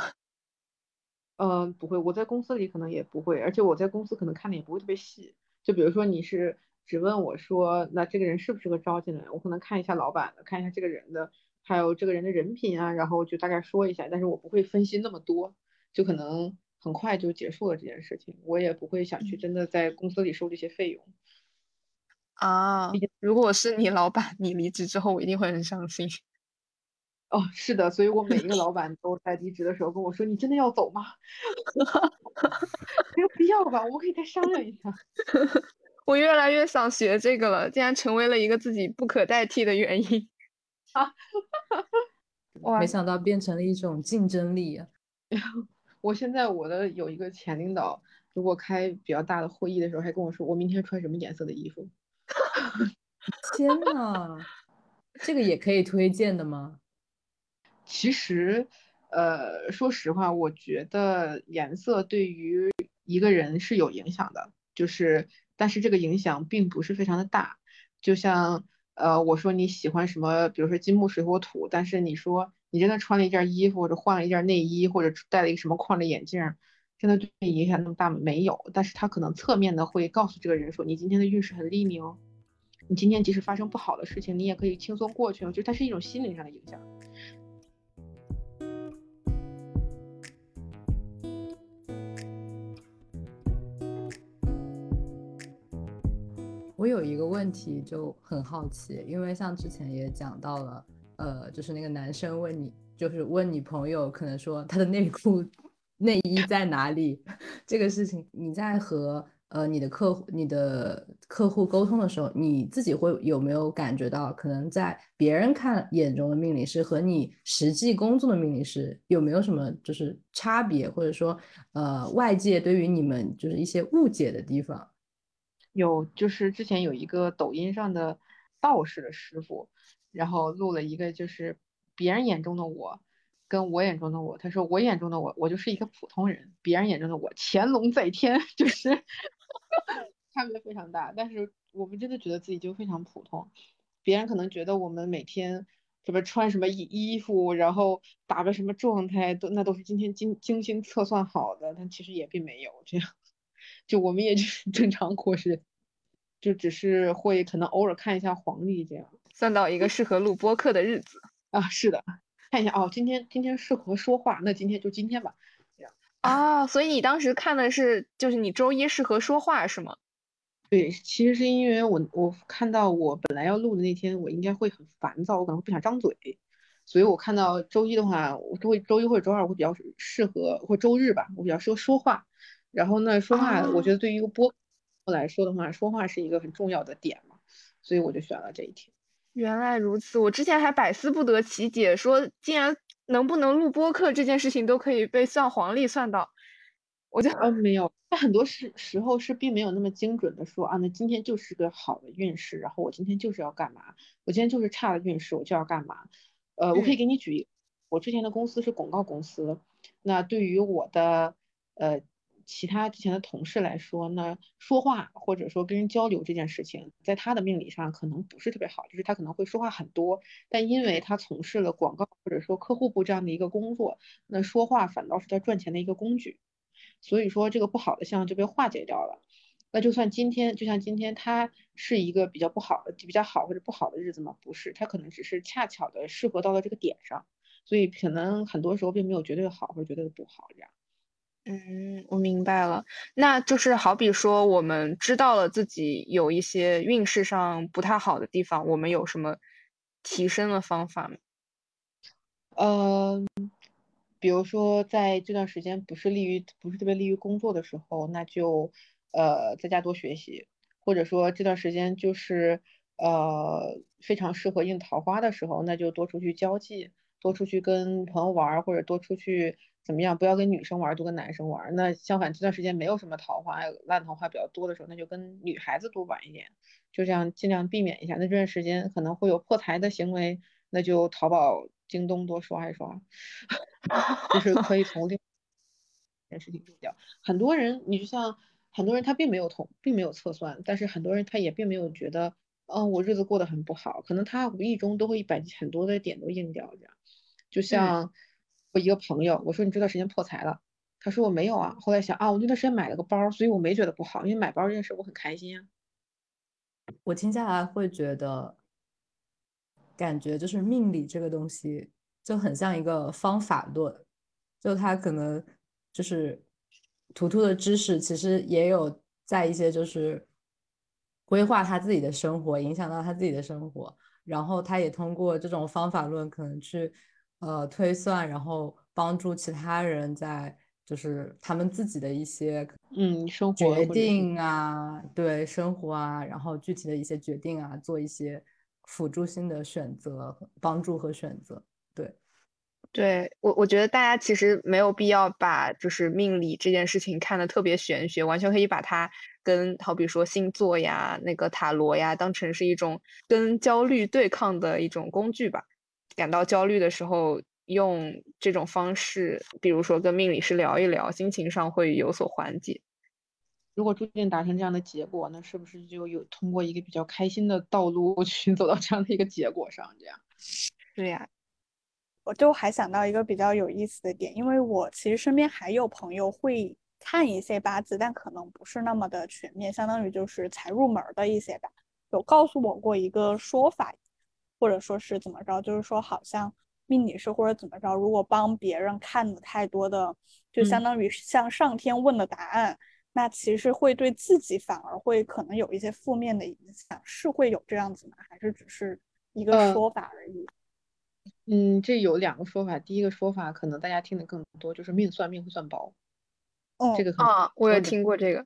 嗯，不会，我在公司里可能也不会，而且我在公司可能看的也不会特别细。就比如说你是只问我说，那这个人适不适合招进来，我可能看一下老板的，看一下这个人的，还有这个人的人品啊，然后就大概说一下，但是我不会分析那么多，就可能很快就结束了这件事情，我也不会想去真的在公司里收这些费用。啊，如果是你老板，你离职之后，我一定会很伤心。哦，是的，所以我每一个老 板都在离职的时候跟我说：“你真的要走吗？没有必要吧，我们可以再商量一下。” 我越来越想学这个了，竟然成为了一个自己不可代替的原因。啊，哇！没想到变成了一种竞争力啊！我现在我的有一个前领导，如果开比较大的会议的时候，还跟我说：“我明天穿什么颜色的衣服？”天呐，这个也可以推荐的吗？其实，呃，说实话，我觉得颜色对于一个人是有影响的，就是，但是这个影响并不是非常的大。就像，呃，我说你喜欢什么，比如说金木水火土，但是你说你真的穿了一件衣服，或者换了一件内衣，或者戴了一个什么框的眼镜，真的对你影响那么大吗？没有，但是他可能侧面的会告诉这个人说，你今天的运势很利哦，你今天即使发生不好的事情，你也可以轻松过去。我觉得它是一种心灵上的影响。我有一个问题就很好奇，因为像之前也讲到了，呃，就是那个男生问你，就是问你朋友，可能说他的内裤、内衣在哪里 这个事情，你在和呃你的客户、你的客户沟通的时候，你自己会有没有感觉到，可能在别人看眼中的命理师和你实际工作的命理师有没有什么就是差别，或者说呃外界对于你们就是一些误解的地方？有，就是之前有一个抖音上的道士的师傅，然后录了一个，就是别人眼中的我，跟我眼中的我。他说我眼中的我，我就是一个普通人；别人眼中的我，乾隆在天，就是 差别非常大。但是我们真的觉得自己就非常普通，别人可能觉得我们每天什么穿什么衣衣服，然后打扮什么状态，都那都是今天精精心测算好的，但其实也并没有这样。就我们也就是 正常过日，就只是会可能偶尔看一下黄历这样，算到一个适合录播客的日子 啊，是的，看一下哦，今天今天适合说话，那今天就今天吧，这样啊，所以你当时看的是就是你周一适合说话是吗？对，其实是因为我我看到我本来要录的那天我应该会很烦躁，我可能不想张嘴，所以我看到周一的话，我会周一或者周二会比较适合，或周日吧，我比较适合说话。然后呢，说话，我觉得对于一个播来说的话，说话是一个很重要的点嘛，所以我就选了这一题。原来如此，我之前还百思不得其解，说竟然能不能录播客这件事情都可以被算黄历算到，我就嗯没有，那很多时时候是并没有那么精准的说啊，那今天就是个好的运势，然后我今天就是要干嘛，我今天就是差的运势，我就要干嘛。呃，我可以给你举，我之前的公司是广告公司，那对于我的呃。其他之前的同事来说呢，说话或者说跟人交流这件事情，在他的命理上可能不是特别好，就是他可能会说话很多，但因为他从事了广告或者说客户部这样的一个工作，那说话反倒是他赚钱的一个工具，所以说这个不好的项就被化解掉了。那就算今天，就像今天他是一个比较不好的、比较好或者不好的日子吗？不是，他可能只是恰巧的适合到了这个点上，所以可能很多时候并没有绝对的好或者绝对的不好这样。嗯，我明白了。那就是好比说，我们知道了自己有一些运势上不太好的地方，我们有什么提升的方法吗？嗯，比如说在这段时间不是利于不是特别利于工作的时候，那就呃在家多学习，或者说这段时间就是呃非常适合应桃花的时候，那就多出去交际，多出去跟朋友玩，或者多出去。怎么样？不要跟女生玩，多跟男生玩。那相反，这段时间没有什么桃花，烂桃花比较多的时候，那就跟女孩子多玩一点，就这样尽量避免一下。那这段时间可能会有破财的行为，那就淘宝、京东多刷一刷，就是 可以从另件事情避掉。很多人，你就像很多人，他并没有统，并没有测算，但是很多人他也并没有觉得，嗯，我日子过得很不好，可能他无意中都会把很多的点都应掉，这样，就像。我一个朋友，我说你这段时间破财了，他说我没有啊。后来想啊，我那段时间买了个包，所以我没觉得不好，因为买包这件事我很开心啊。我听下来会觉得，感觉就是命理这个东西就很像一个方法论，就他可能就是图图的知识，其实也有在一些就是规划他自己的生活，影响到他自己的生活，然后他也通过这种方法论可能去。呃，推算，然后帮助其他人在就是他们自己的一些嗯生活决定啊，对生活啊，然后具体的一些决定啊，做一些辅助性的选择、帮助和选择。对，对我我觉得大家其实没有必要把就是命理这件事情看得特别玄学，完全可以把它跟好比说星座呀、那个塔罗呀当成是一种跟焦虑对抗的一种工具吧。感到焦虑的时候，用这种方式，比如说跟命理师聊一聊，心情上会有所缓解。如果注定达成这样的结果，那是不是就有通过一个比较开心的道路 去走到这样的一个结果上？这样，对呀。我就还想到一个比较有意思的点，因为我其实身边还有朋友会看一些八字，但可能不是那么的全面，相当于就是才入门的一些吧。有告诉我过一个说法。或者说是怎么着，就是说好像命理师或者怎么着，如果帮别人看的太多的，就相当于向上天问的答案，那其实会对自己反而会可能有一些负面的影响，是会有这样子吗？还是只是一个说法而已？嗯，这有两个说法，第一个说法可能大家听的更多，就是命算命会算薄。哦，这个啊，我也听过这个。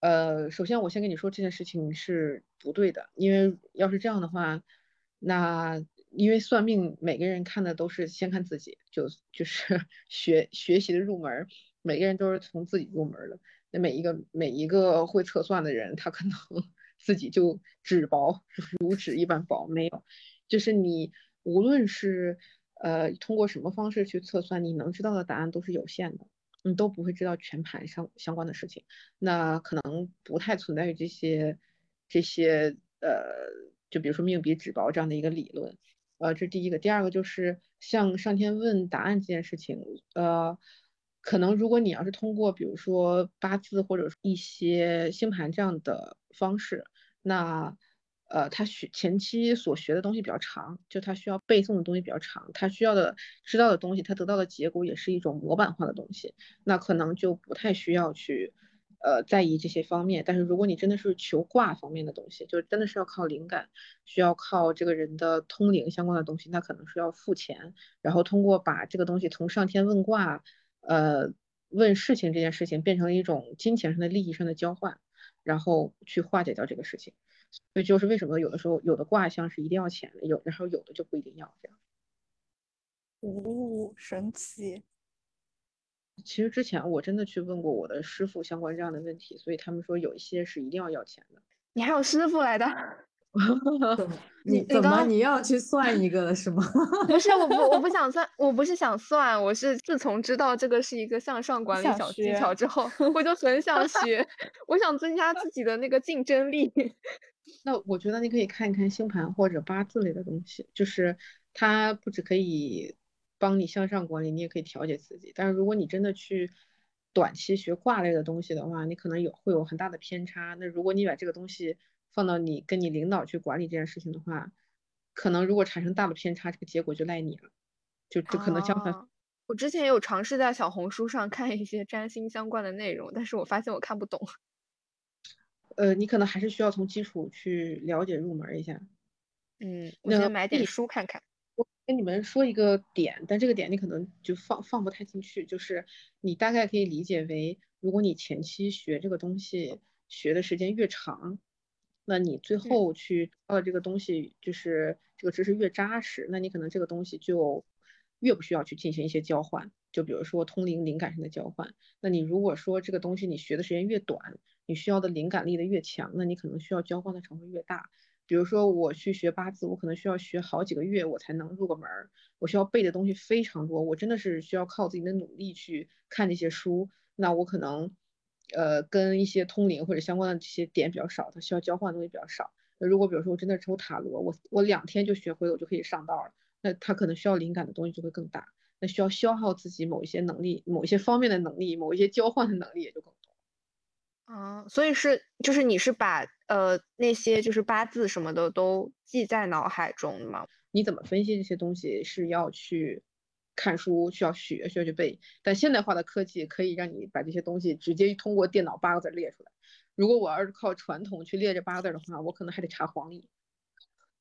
呃，首先我先跟你说这件事情是不对的，因为要是这样的话。那因为算命，每个人看的都是先看自己，就就是 学学习的入门，每个人都是从自己入门的。那每一个每一个会测算的人，他可能 自己就纸薄如纸一般薄，没有，就是你无论是呃通过什么方式去测算，你能知道的答案都是有限的，你都不会知道全盘相相关的事情。那可能不太存在于这些这些呃。就比如说命比纸薄这样的一个理论，呃，这是第一个。第二个就是向上天问答案这件事情，呃，可能如果你要是通过比如说八字或者一些星盘这样的方式，那呃，他学前期所学的东西比较长，就他需要背诵的东西比较长，他需要的知道的东西，他得到的结果也是一种模板化的东西，那可能就不太需要去。呃，在意这些方面，但是如果你真的是求卦方面的东西，就是真的是要靠灵感，需要靠这个人的通灵相关的东西，那可能是要付钱，然后通过把这个东西从上天问卦，呃，问事情这件事情变成一种金钱上的利益上的交换，然后去化解掉这个事情。所以就是为什么有的时候有的卦象是一定要钱的，有然后有的就不一定要这样。哦，神奇。其实之前我真的去问过我的师傅相关这样的问题，所以他们说有一些是一定要要钱的。你还有师傅来的？你怎么你要去算一个了是吗？不是，我不我不想算，我不是想算，我是自从知道这个是一个向上管理小技巧之后，我就很想学，我想增加自己的那个竞争力。那我觉得你可以看一看星盘或者八字类的东西，就是它不只可以。帮你向上管理，你也可以调节自己。但是如果你真的去短期学卦类的东西的话，你可能有会有很大的偏差。那如果你把这个东西放到你跟你领导去管理这件事情的话，可能如果产生大的偏差，这个结果就赖你了，就就可能相反我之前有尝试在小红书上看一些占星相关的内容，但是我发现我看不懂。呃，你可能还是需要从基础去了解入门一下。嗯，我先买点书看看。我跟你们说一个点，但这个点你可能就放放不太进去，就是你大概可以理解为，如果你前期学这个东西学的时间越长，那你最后去到这个东西就是这个知识越扎实，那你可能这个东西就越不需要去进行一些交换。就比如说通灵灵感上的交换，那你如果说这个东西你学的时间越短，你需要的灵感力的越强，那你可能需要交换的成分越大。比如说我去学八字，我可能需要学好几个月我才能入个门儿，我需要背的东西非常多，我真的是需要靠自己的努力去看那些书。那我可能，呃，跟一些通灵或者相关的这些点比较少，它需要交换的东西比较少。那如果比如说我真的抽塔罗，我我两天就学会了，我就可以上道了，那它可能需要灵感的东西就会更大。那需要消耗自己某一些能力、某一些方面的能力、某一些交换的能力也就更啊，所以是就是你是把呃那些就是八字什么的都记在脑海中吗？你怎么分析这些东西是要去看书、需要学、需要去背。但现代化的科技可以让你把这些东西直接通过电脑八个字列出来。如果我要是靠传统去列这八个字的话，我可能还得查黄历。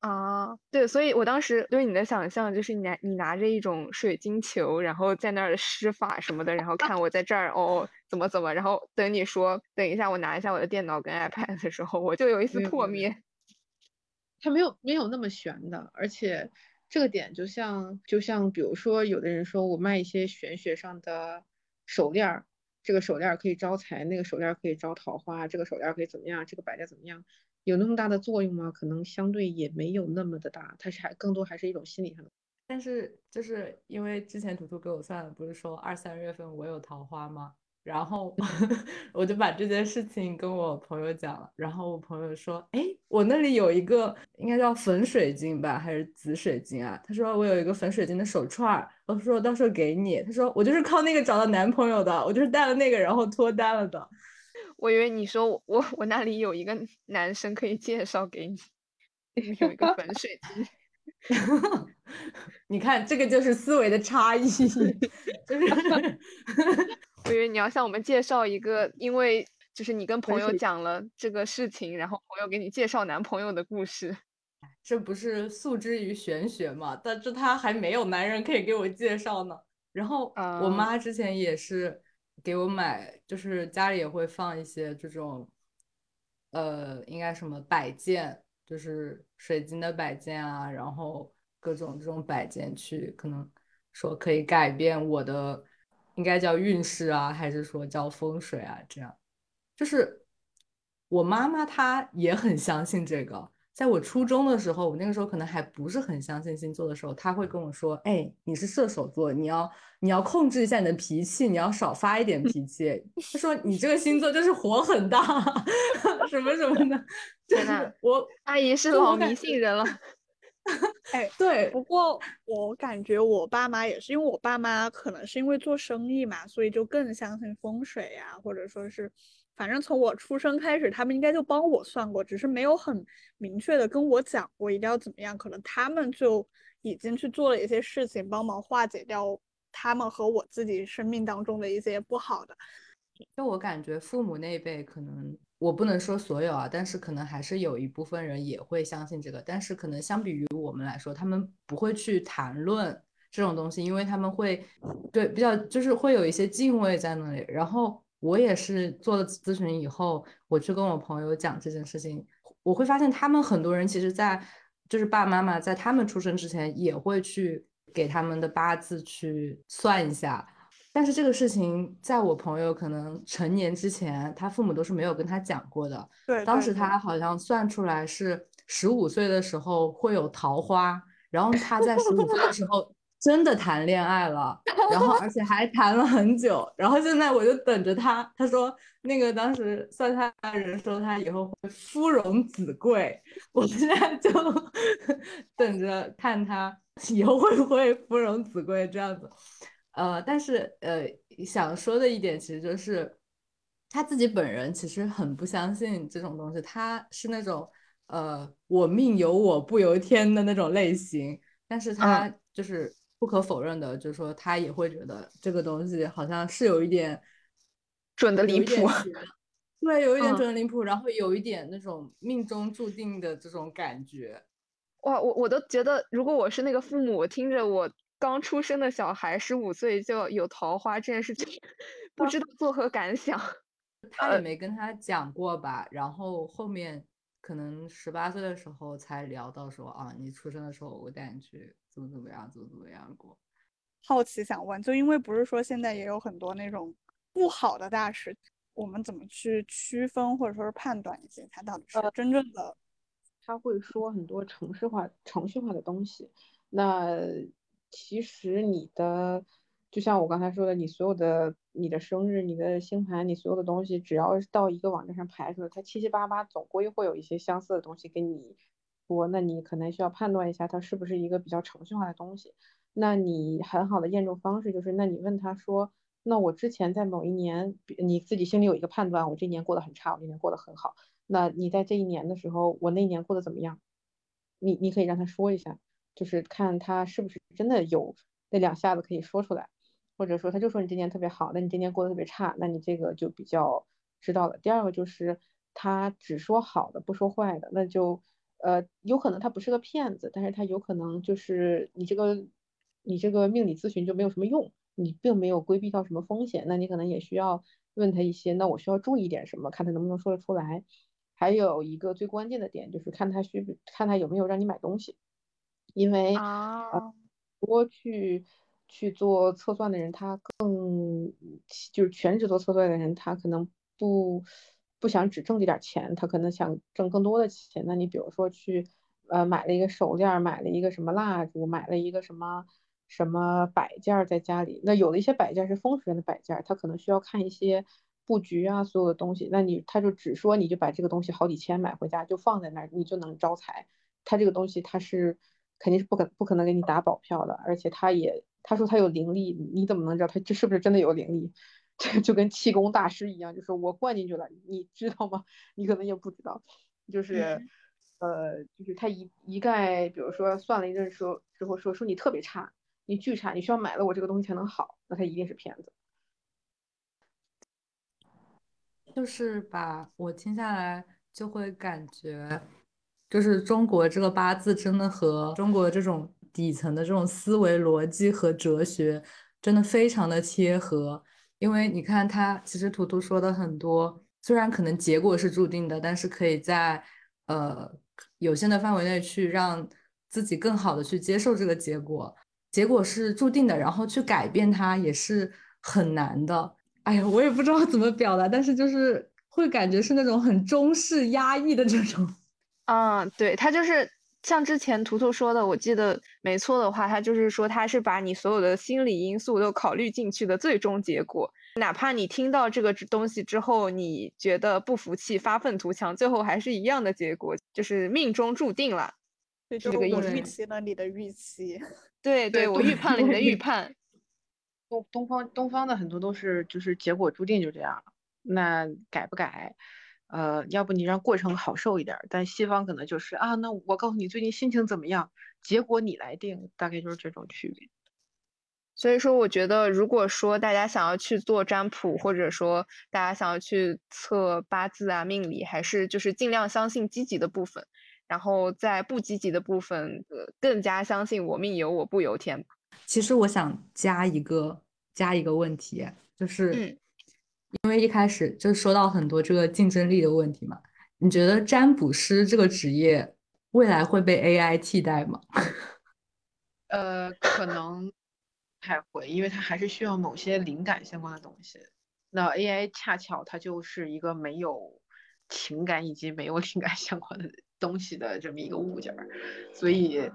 啊，对，所以我当时对你的想象就是你拿你拿着一种水晶球，然后在那儿施法什么的，然后看我在这儿哦怎么怎么，然后等你说等一下我拿一下我的电脑跟 iPad 的时候，我就有一丝破灭。它没有没有那么玄的，而且这个点就像就像比如说有的人说我卖一些玄学上的手链儿，这个手链可以招财，那个手链可以招桃花，这个手链可以怎么样，这个摆件怎么样。有那么大的作用吗？可能相对也没有那么的大，它是还更多还是一种心理上的。但是就是因为之前图图给我算了，不是说二三月份我有桃花吗？然后 我就把这件事情跟我朋友讲了，然后我朋友说：“哎，我那里有一个应该叫粉水晶吧，还是紫水晶啊？”他说：“我有一个粉水晶的手串。”我说：“我到时候给你。”他说：“我就是靠那个找到男朋友的，我就是戴了那个然后脱单了的。”我以为你说我我那里有一个男生可以介绍给你，有一个粉 水晶。你看，这个就是思维的差异。就是我以为你要向我们介绍一个，因为就是你跟朋友讲了这个事情，然后朋友给你介绍男朋友的故事。这不是诉之于玄学嘛？但是他还没有男人可以给我介绍呢。然后我妈之前也是。给我买，就是家里也会放一些这种，呃，应该什么摆件，就是水晶的摆件啊，然后各种这种摆件去，可能说可以改变我的，应该叫运势啊，还是说叫风水啊？这样，就是我妈妈她也很相信这个。在我初中的时候，我那个时候可能还不是很相信星座的时候，他会跟我说：“哎，你是射手座，你要你要控制一下你的脾气，你要少发一点脾气。”他说：“你这个星座就是火很大，什么什么的。”真的，我阿姨是老迷信人了。哎，对。不过我感觉我爸妈也是，因为我爸妈可能是因为做生意嘛，所以就更相信风水呀，或者说是。反正从我出生开始，他们应该就帮我算过，只是没有很明确的跟我讲过一定要怎么样。可能他们就已经去做了一些事情，帮忙化解掉他们和我自己生命当中的一些不好的。就我感觉，父母那一辈可能我不能说所有啊，但是可能还是有一部分人也会相信这个。但是可能相比于我们来说，他们不会去谈论这种东西，因为他们会对比较就是会有一些敬畏在那里，然后。我也是做了咨询以后，我去跟我朋友讲这件事情，我会发现他们很多人其实，在就是爸爸妈妈在他们出生之前也会去给他们的八字去算一下，但是这个事情在我朋友可能成年之前，他父母都是没有跟他讲过的。对，当时他好像算出来是十五岁的时候会有桃花，然后他在十五岁的时候。真的谈恋爱了，然后而且还谈了很久，然后现在我就等着他。他说那个当时算他人说他以后会夫荣子贵，我现在就 等着看他以后会不会夫荣子贵这样子。呃，但是呃想说的一点其实就是他自己本人其实很不相信这种东西，他是那种呃我命由我不由天的那种类型，但是他就是。不可否认的，就是说他也会觉得这个东西好像是有一点准的离谱，对，有一点准的离谱，然后有一点那种命中注定的这种感觉。哇，我我都觉得，如果我是那个父母，我听着我刚出生的小孩十五岁就有桃花这件事情，不知道作何感想。他也没跟他讲过吧，然后后面可能十八岁的时候才聊到说啊，你出生的时候我带你去怎么怎么样，怎么怎么样过。好奇想问，就因为不是说现在也有很多那种不好的大事，我们怎么去区分或者说是判断一些他到底是真正的？他会说很多程式化、程序化的东西。那其实你的，就像我刚才说的，你所有的你的生日、你的星盘、你所有的东西，只要到一个网站上排出来，它七七八八总归会有一些相似的东西跟你那你可能需要判断一下，它是不是一个比较程序化的东西。那你很好的验证方式就是，那你问他说，那我之前在某一年，你自己心里有一个判断，我这一年过得很差，我这一年过得很好。那你在这一年的时候，我那一年过得怎么样？你你可以让他说一下，就是看他是不是真的有那两下子可以说出来，或者说他就说你这年特别好，那你这年过得特别差，那你这个就比较知道了。第二个就是他只说好的不说坏的，那就呃有可能他不是个骗子，但是他有可能就是你这个你这个命理咨询就没有什么用，你并没有规避到什么风险，那你可能也需要问他一些，那我需要注意点什么，看他能不能说得出来。还有一个最关键的点就是看他需看他有没有让你买东西，因为啊，多去去做测算的人，他更就是全职做测算的人，他可能不不想只挣这点钱，他可能想挣更多的钱。那你比如说去呃买了一个手链，买了一个什么蜡烛，买了一个什么什么摆件在家里，那有的一些摆件是风水的摆件，他可能需要看一些。布局啊，所有的东西，那你他就只说你就把这个东西好几千买回家就放在那儿，你就能招财。他这个东西他是肯定是不可不可能给你打保票的，而且他也他说他有灵力，你怎么能知道他这是不是真的有灵力？这就跟气功大师一样，就是我灌进去了，你知道吗？你可能也不知道，就是呃，就是他一一概，比如说算了一阵说之后说说你特别差，你巨差，你需要买了我这个东西才能好，那他一定是骗子。就是吧我听下来，就会感觉，就是中国这个八字真的和中国这种底层的这种思维逻辑和哲学真的非常的贴合。因为你看他其实图图说的很多，虽然可能结果是注定的，但是可以在呃有限的范围内去让自己更好的去接受这个结果。结果是注定的，然后去改变它也是很难的。哎呀，我也不知道怎么表达，但是就是会感觉是那种很中式压抑的这种。嗯，对他就是像之前图图说的，我记得没错的话，他就是说他是把你所有的心理因素都考虑进去的最终结果，哪怕你听到这个东西之后，你觉得不服气、发愤图强，最后还是一样的结果，就是命中注定了。这个我预期了你的预期。对对，我预判了你的预 判。东东方东方的很多都是就是结果注定就这样，那改不改？呃，要不你让过程好受一点。但西方可能就是啊，那我告诉你最近心情怎么样，结果你来定，大概就是这种区别。所以说，我觉得如果说大家想要去做占卜，或者说大家想要去测八字啊、命理，还是就是尽量相信积极的部分，然后在不积极的部分，更加相信我命由我不由天。其实我想加一个加一个问题，就是因为一开始就说到很多这个竞争力的问题嘛，你觉得占卜师这个职业未来会被 AI 替代吗？呃，可能太会，因为它还是需要某些灵感相关的东西。那 AI 恰巧它就是一个没有情感以及没有 灵感相关的东西的这么一个物件儿，所以。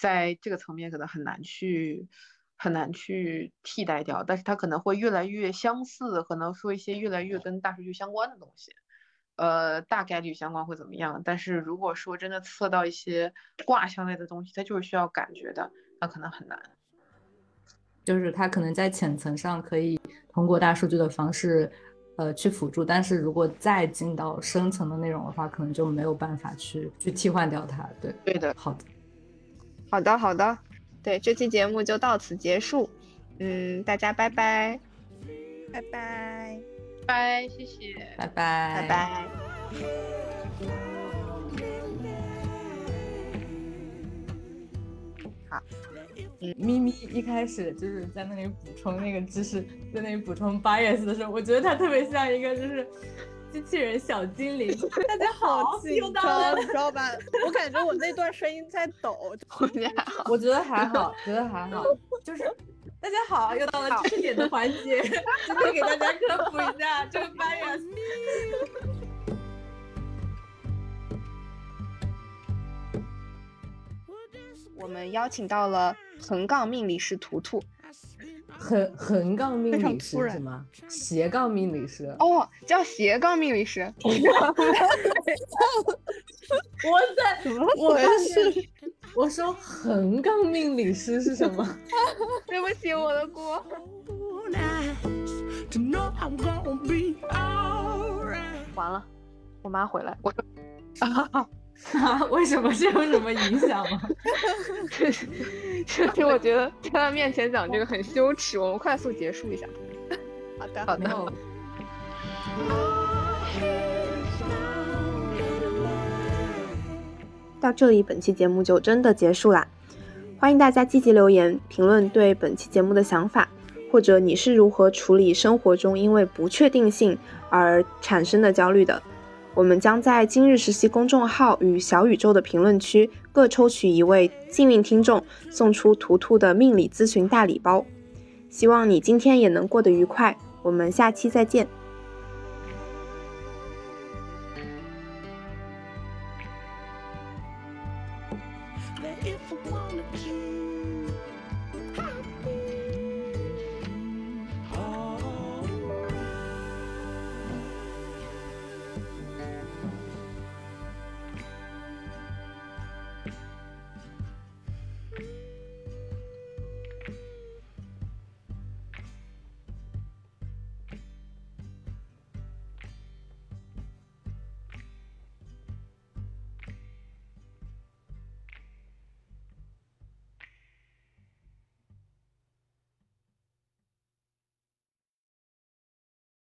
在这个层面可能很难去很难去替代掉，但是它可能会越来越相似，可能说一些越来越跟大数据相关的东西，呃，大概率相关会怎么样？但是如果说真的测到一些卦象类的东西，它就是需要感觉的，那可能很难。就是它可能在浅层上可以通过大数据的方式，呃，去辅助，但是如果再进到深层的内容的话，可能就没有办法去去替换掉它。对，对的，好的。好的，好的，对，这期节目就到此结束。嗯，大家拜拜，拜拜，拜，谢谢，拜拜，拜拜。好，咪咪一开始就是在那里补充那个知识，在那里补充 bias 的时候，我觉得他特别像一个就是机器人小精灵。大家好，紧又到了张，你知道吧？我感觉我那段声音在抖。我觉得还好。我觉得还好，觉得还好，就是大家好，又到了知识点的环节，今天给大家科普一下这个 bias。我们邀请到了横杠命理师图图。横横杠命理师是吗？斜杠命理师。哦，叫斜杠命理师。我在，我回发现事？我说横杠命理师是什么？对不起，我的锅。完了，我妈回来，我说啊？为什么？这有什么影响吗？就是我觉得在他面前讲这个很羞耻，我们快速结束一下。好的，好的，没有。到这里，本期节目就真的结束啦。欢迎大家积极留言评论对本期节目的想法，或者你是如何处理生活中因为不确定性而产生的焦虑的。我们将在今日实习公众号与小宇宙的评论区各抽取一位幸运听众，送出图图的命理咨询大礼包。希望你今天也能过得愉快，我们下期再见。